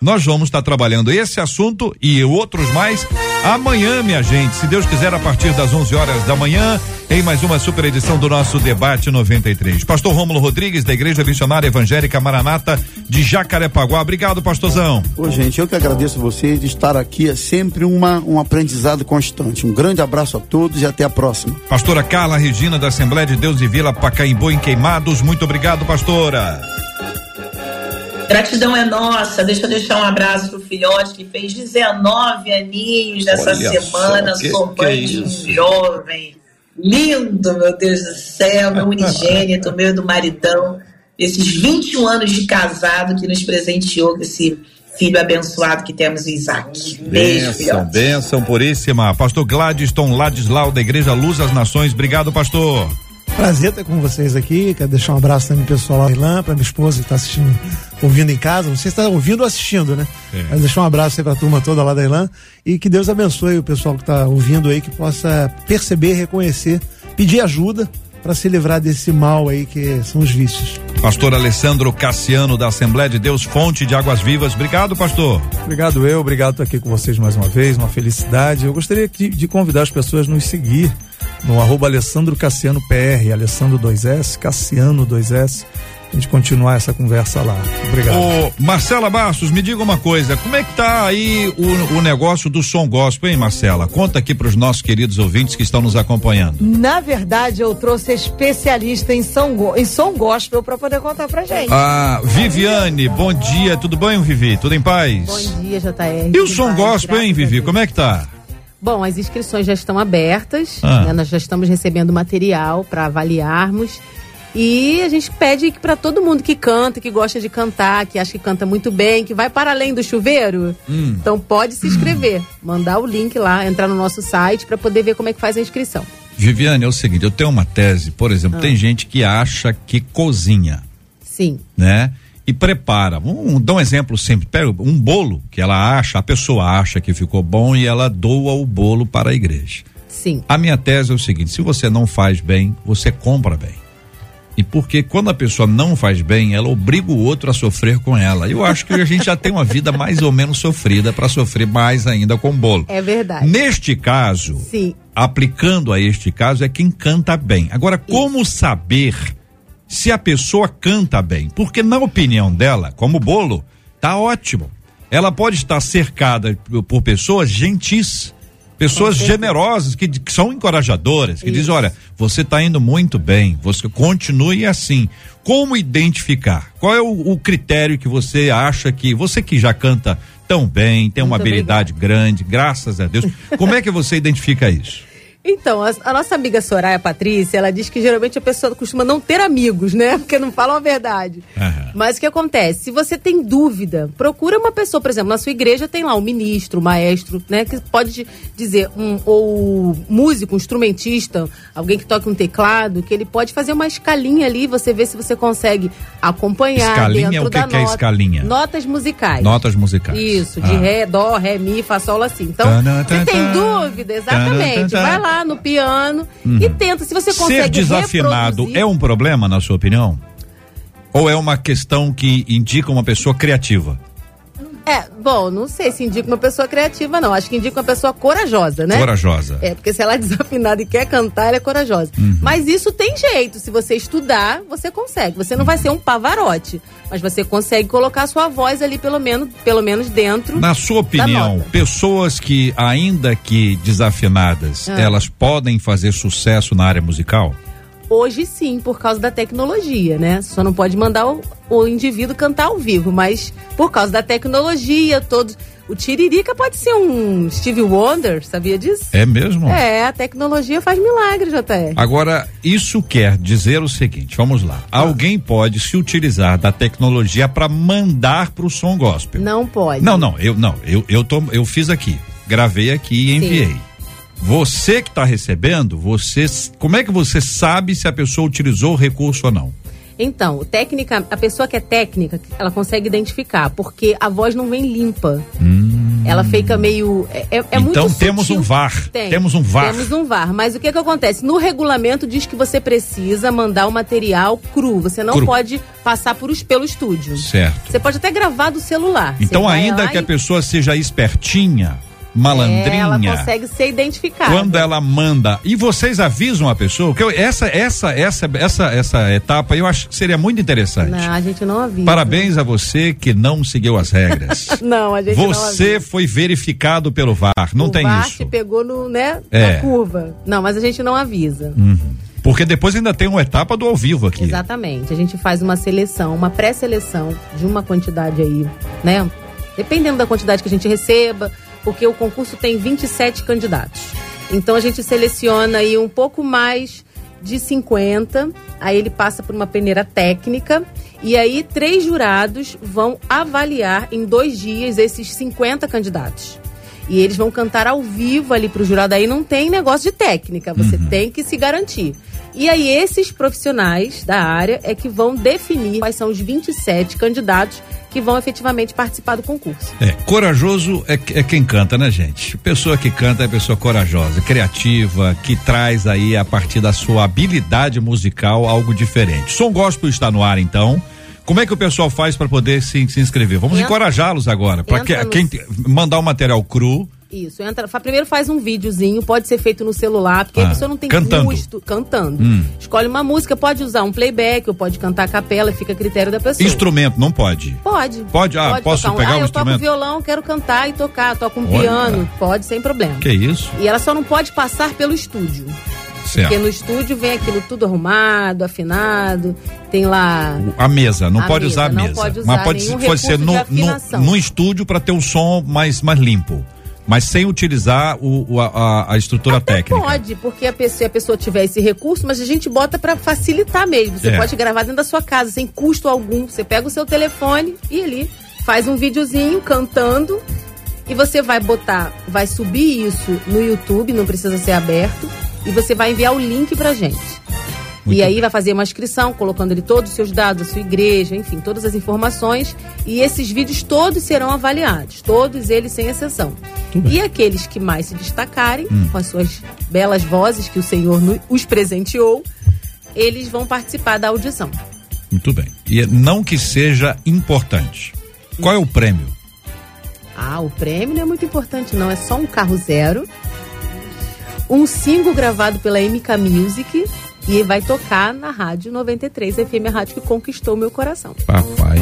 Nós vamos estar trabalhando esse assunto e outros mais amanhã, minha gente. Se Deus quiser, a partir das 11 horas da manhã, em mais uma super edição do nosso Debate 93. Pastor Rômulo Rodrigues, da Igreja Missionária Evangélica Maranata de Jacarepaguá. Obrigado, pastorzão. Ô, gente, eu que agradeço vocês de estar aqui. É sempre uma, um aprendizado constante. Um grande abraço a todos e até a próxima. Pastora Carla Regina, da Assembleia de Deus de Vila Pacaembu, em Queimados. Muito obrigado, pastora. Gratidão é nossa. Deixa eu deixar um abraço pro filhote que fez 19 aninhos nessa Olha semana. só, que- Sou que mãe de um jovem. Lindo, meu Deus do céu, meu unigênito, meu do maridão. Esses 21 anos de casado que nos presenteou com esse filho abençoado que temos, o Isaac. Beijo, Benção, filhote. benção puríssima. Pastor Gladstone Ladislau, da Igreja Luz das Nações. Obrigado, pastor. Prazer estar com vocês aqui. Quero deixar um abraço também pro pessoal lá, Irlã, pra minha esposa que está assistindo, ouvindo em casa. Não sei se está ouvindo ou assistindo, né? É. Mas deixar um abraço aí pra turma toda lá da Irlã. E que Deus abençoe o pessoal que está ouvindo aí, que possa perceber, reconhecer, pedir ajuda para se livrar desse mal aí que são os vícios. Pastor Alessandro Cassiano, da Assembleia de Deus, Fonte de Águas Vivas. Obrigado, pastor. Obrigado eu, obrigado por estar aqui com vocês mais uma vez, uma felicidade. Eu gostaria de, de convidar as pessoas a nos seguir no arroba Alessandro Cassiano PR, Alessandro 2S, Cassiano 2S, a gente continuar essa conversa lá. Obrigado. Ô, Marcela Bastos, me diga uma coisa, como é que tá aí o, o negócio do som gospel, hein, Marcela? Conta aqui para os nossos queridos ouvintes que estão nos acompanhando. Na verdade, eu trouxe especialista em som, em som gospel para poder contar pra gente. Ah, Viviane, bom dia, tudo bem, Vivi? Tudo em paz? Bom dia, JR. E o som gospel, hein, Vivi? Como é que tá? Bom, as inscrições já estão abertas, Ah. né? nós já estamos recebendo material para avaliarmos. E a gente pede para todo mundo que canta, que gosta de cantar, que acha que canta muito bem, que vai para além do chuveiro, Hum. então pode se inscrever, mandar o link lá, entrar no nosso site para poder ver como é que faz a inscrição. Viviane, é o seguinte, eu tenho uma tese, por exemplo, Ah. tem gente que acha que cozinha, Sim, né? E prepara. Um, dá um exemplo simples. Pega um bolo que ela acha, a pessoa acha que ficou bom e ela doa o bolo para a igreja. sim. A minha tese é o seguinte: se você não faz bem, você compra bem. E porque quando a pessoa não faz bem, ela obriga o outro a sofrer com ela. Eu acho que a gente já tem uma vida mais ou menos sofrida para sofrer mais ainda com o bolo. É verdade. Neste caso, Sim. aplicando a este caso, é quem canta bem. Agora, como saber se a pessoa canta bem? Porque, na opinião dela, como bolo, tá ótimo. Ela pode estar cercada por pessoas gentis, pessoas generosas, que, que são encorajadoras, que dizem: olha, você está indo muito bem, você continue assim. Como identificar? Qual é o, o critério que você acha que, você que já canta tão bem, tem uma Muito habilidade grande, graças a Deus, como é que você identifica isso? Então, a, a nossa amiga Soraya Patrícia, ela diz que geralmente a pessoa costuma não ter amigos, né? Porque não falam a verdade. Aham. Mas o que acontece? Se você tem dúvida, procura uma pessoa, por exemplo, na sua igreja tem lá um ministro, um maestro, né? Que pode dizer, um, ou músico, um instrumentista, alguém que toque um teclado, que ele pode fazer uma escalinha ali, você vê se você consegue acompanhar Escalinha, dentro o que que é nota. escalinha? Notas musicais. Notas musicais. Isso, de Ah. ré, dó, ré, mi, fá, sol, assim. Então, se tem dúvida, exatamente, vai lá no piano e tenta. Se você consegue Uhum. Ser desafinado reproduzir- é um problema, na sua opinião? Ou é uma questão que indica uma pessoa criativa? É, bom, não sei se indica uma pessoa criativa, não. Acho que indica uma pessoa corajosa, né? Corajosa. É, porque se ela é desafinada e quer cantar, ela é corajosa. Uhum. Mas isso tem jeito. Se você estudar, você consegue. Você não vai ser um pavarote, mas você consegue colocar a sua voz ali, pelo menos, pelo menos dentro. Na sua opinião, pessoas que, ainda que desafinadas, Ah. elas podem fazer sucesso na área musical? Hoje sim, por causa da tecnologia, né? Só não pode mandar o, o indivíduo cantar ao vivo, mas por causa da tecnologia, todo. O Tiririca pode ser um Steve Wonder, sabia disso? É mesmo? É, a tecnologia faz milagre, JR. Agora, isso quer dizer o seguinte, vamos lá. Alguém pode se utilizar da tecnologia para mandar pro som gospel. Não pode. Não, não, eu não, eu eu tô, eu fiz aqui, gravei aqui e enviei. Você que está recebendo, você, como é que você sabe se a pessoa utilizou o recurso ou não? Então, técnica, a pessoa que é técnica, ela consegue identificar, porque a voz não vem limpa. Ela fica meio. É, é- é muito Hum. então temos sutil. um VAR. Tem. Temos um VAR. Temos um VAR. Mas o que que acontece? No regulamento diz que você precisa mandar o material cru. Você não Cru. pode passar por, pelo estúdio. Certo. Você pode até gravar do celular. Então, ainda que a e- pessoa seja espertinha, malandrinha, É, ela consegue ser identificada. quando ela manda, e vocês avisam a pessoa, que eu- essa, essa, essa, essa, essa etapa eu acho que seria muito interessante. Não, a gente não avisa. Parabéns a você que não seguiu as regras. Não, a gente não Você foi verificado pelo VAR, não o tem VAR isso. te pegou no, né, É. na curva. Não, mas a gente não avisa. Porque depois ainda tem uma etapa do ao vivo aqui. Exatamente. A gente faz uma seleção, uma pré-seleção de uma quantidade aí, né? Dependendo da quantidade que a gente receba, porque o concurso tem 27 candidatos. Então a gente seleciona aí um pouco mais de 50, aí ele passa por uma peneira técnica e aí três jurados vão avaliar em dois dias esses 50 candidatos. E eles vão cantar ao vivo ali pro jurado. Aí não tem negócio de técnica, você tem que se garantir. E aí esses profissionais da área é que vão definir quais são os 27 candidatos que vão efetivamente participar do concurso. É, corajoso é, é quem canta, né, gente? Pessoa que canta é pessoa corajosa, criativa, que traz aí a partir da sua habilidade musical algo diferente. Som Gospel está no ar, então. Como é que o pessoal faz para poder se, se inscrever? Vamos encorajá-los agora. Para que, quem mandar o material cru, Isso, entra, fa- primeiro faz um videozinho, pode ser feito no celular, porque Ah, a pessoa não tem cantando. custo cantando. Hum. Escolhe uma música, pode usar um playback ou pode cantar a capela, fica a critério da pessoa. instrumento não pode. Pode. Pode? Ah, posso tocar um- pegar ah, um eu instrumento? toco violão, quero cantar e tocar, toco um Olha. piano, pode sem problema. Que isso? E ela só não pode passar pelo estúdio. Certo. Porque no estúdio vem aquilo tudo arrumado, afinado, tem lá. A mesa, não A pode mesa, usar a não mesa. pode usar Mas pode, pode ser no, no, no estúdio para ter um som mais, mais limpo. Mas sem utilizar o, o- a, a estrutura técnica. Pode, porque a pessoa, se a pessoa tiver esse recurso, mas a gente bota pra facilitar mesmo. Você É. pode gravar dentro da sua casa, sem custo algum. Você pega o seu telefone e ali faz um videozinho cantando e você vai botar, vai subir isso no YouTube, não precisa ser aberto, e você vai enviar o link pra gente. Muito e aí vai fazer uma inscrição, colocando ali todos os seus dados, a sua igreja, enfim, todas as informações. E esses vídeos todos serão avaliados, todos eles sem exceção. E aqueles que mais se destacarem, Hum. com as suas belas vozes que o Senhor os presenteou, eles vão participar da audição. Muito bem. E não que seja importante. Qual é o prêmio? Ah, o prêmio não é muito importante, não. É só um carro zero, um single gravado pela MK Music e vai tocar na Rádio 93 FM, a rádio que conquistou meu coração. Papai.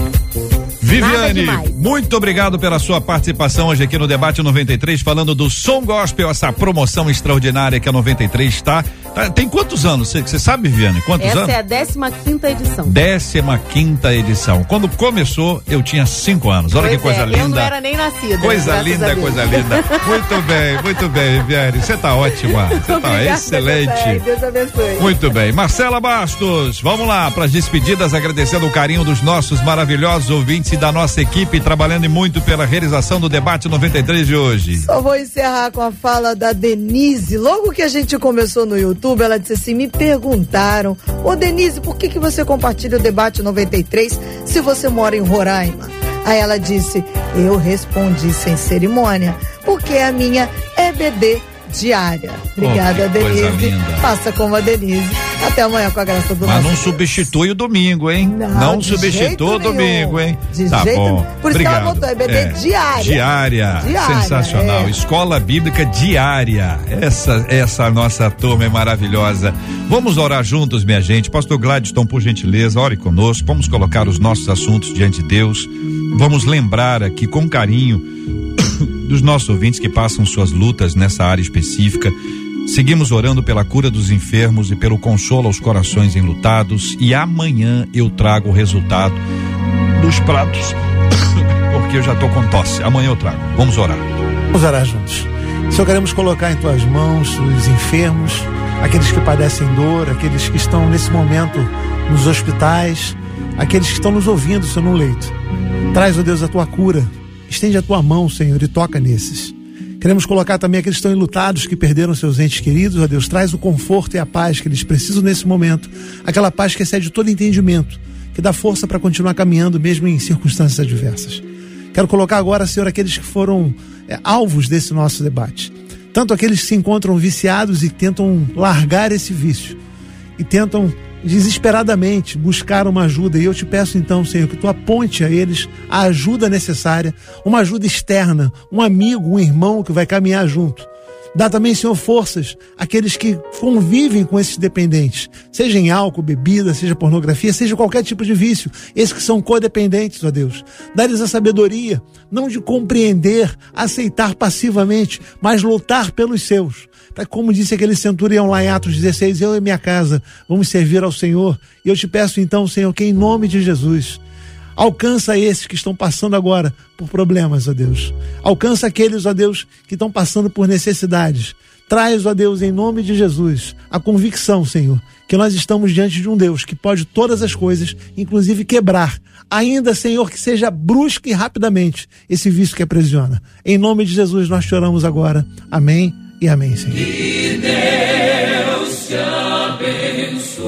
Viviane, muito obrigado pela sua participação hoje aqui no Debate 93, falando do Som Gospel, essa promoção extraordinária que a 93 está. Tá, tem quantos anos? Você sabe, Viviane? Quantos Essa anos? é a 15 edição. Décima quinta edição. Quando começou, eu tinha cinco anos. Olha Pois que coisa é, linda. Eu não era nem nascida. Coisa linda, coisa linda. Muito bem, muito bem, Viviane. Você tá ótima. Você tá excelente. Deus abençoe. Muito bem. Marcela Bastos, vamos lá para as despedidas, agradecendo o carinho dos nossos maravilhosos ouvintes e da nossa equipe, trabalhando muito pela realização do debate 93 de hoje. Só vou encerrar com a fala da Denise. Logo que a gente começou no YouTube, ela disse assim: me perguntaram, ô Denise, por que, que você compartilha o debate 93 se você mora em Roraima? Aí ela disse: eu respondi sem cerimônia, porque a minha EBD diária. Obrigada, Oh, Denise. Faça como a Denise. Até amanhã com a graça do Mas não Deus. substitui o domingo, hein? Não, de substitua o domingo, hein? De tá jeito bom. Por isso que ela Obrigado. botou EBD diária. Diária. Diária, Sensacional. é. Escola Bíblica Diária. Essa, essa nossa turma é maravilhosa. Vamos orar juntos, minha gente. Pastor Gladstone, por gentileza, ore conosco. Vamos colocar os nossos assuntos diante de Deus. Vamos lembrar aqui com carinho dos nossos ouvintes que passam suas lutas nessa área específica. Seguimos orando pela cura dos enfermos e pelo consolo aos corações enlutados. E amanhã eu trago o resultado dos pratos, porque eu já estou com tosse. Amanhã eu trago. Vamos orar. Vamos orar juntos. Senhor, queremos colocar em tuas mãos os enfermos, aqueles que padecem dor, aqueles que estão nesse momento nos hospitais, aqueles que estão nos ouvindo, Senhor, no leito. Traz, ó Deus, a tua cura. Estende a tua mão, Senhor, e toca nesses. Queremos colocar também aqueles que estão enlutados, que perderam seus entes queridos, ó Deus. Traz o conforto e a paz que eles precisam nesse momento. Aquela paz que excede todo entendimento, que dá força para continuar caminhando, mesmo em circunstâncias adversas. Quero colocar agora, Senhor, aqueles que foram é, alvos desse nosso debate. Tanto aqueles que se encontram viciados e tentam largar esse vício, e tentam desesperadamente buscar uma ajuda. E eu te peço então, Senhor, que tu aponte a eles a ajuda necessária, uma ajuda externa, um amigo, um irmão que vai caminhar junto. Dá também, Senhor, forças àqueles que convivem com esses dependentes, seja em álcool, bebida, seja pornografia, seja qualquer tipo de vício, esses que são codependentes, ó Deus. Dá-lhes a sabedoria, não de compreender, aceitar passivamente, mas lutar pelos seus. Para como disse aquele centurião lá em Atos 16, eu e minha casa vamos servir ao Senhor. E eu te peço então, Senhor, que em nome de Jesus, Alcança esses que estão passando agora por problemas, ó Deus. Alcança aqueles, ó Deus, que estão passando por necessidades. Traz, ó Deus, em nome de Jesus, a convicção, Senhor, que nós estamos diante de um Deus que pode todas as coisas, inclusive quebrar, ainda, Senhor, que seja brusco e rapidamente esse vício que aprisiona. Em nome de Jesus nós choramos agora. Amém e amém, Senhor. Que Deus te abençoe.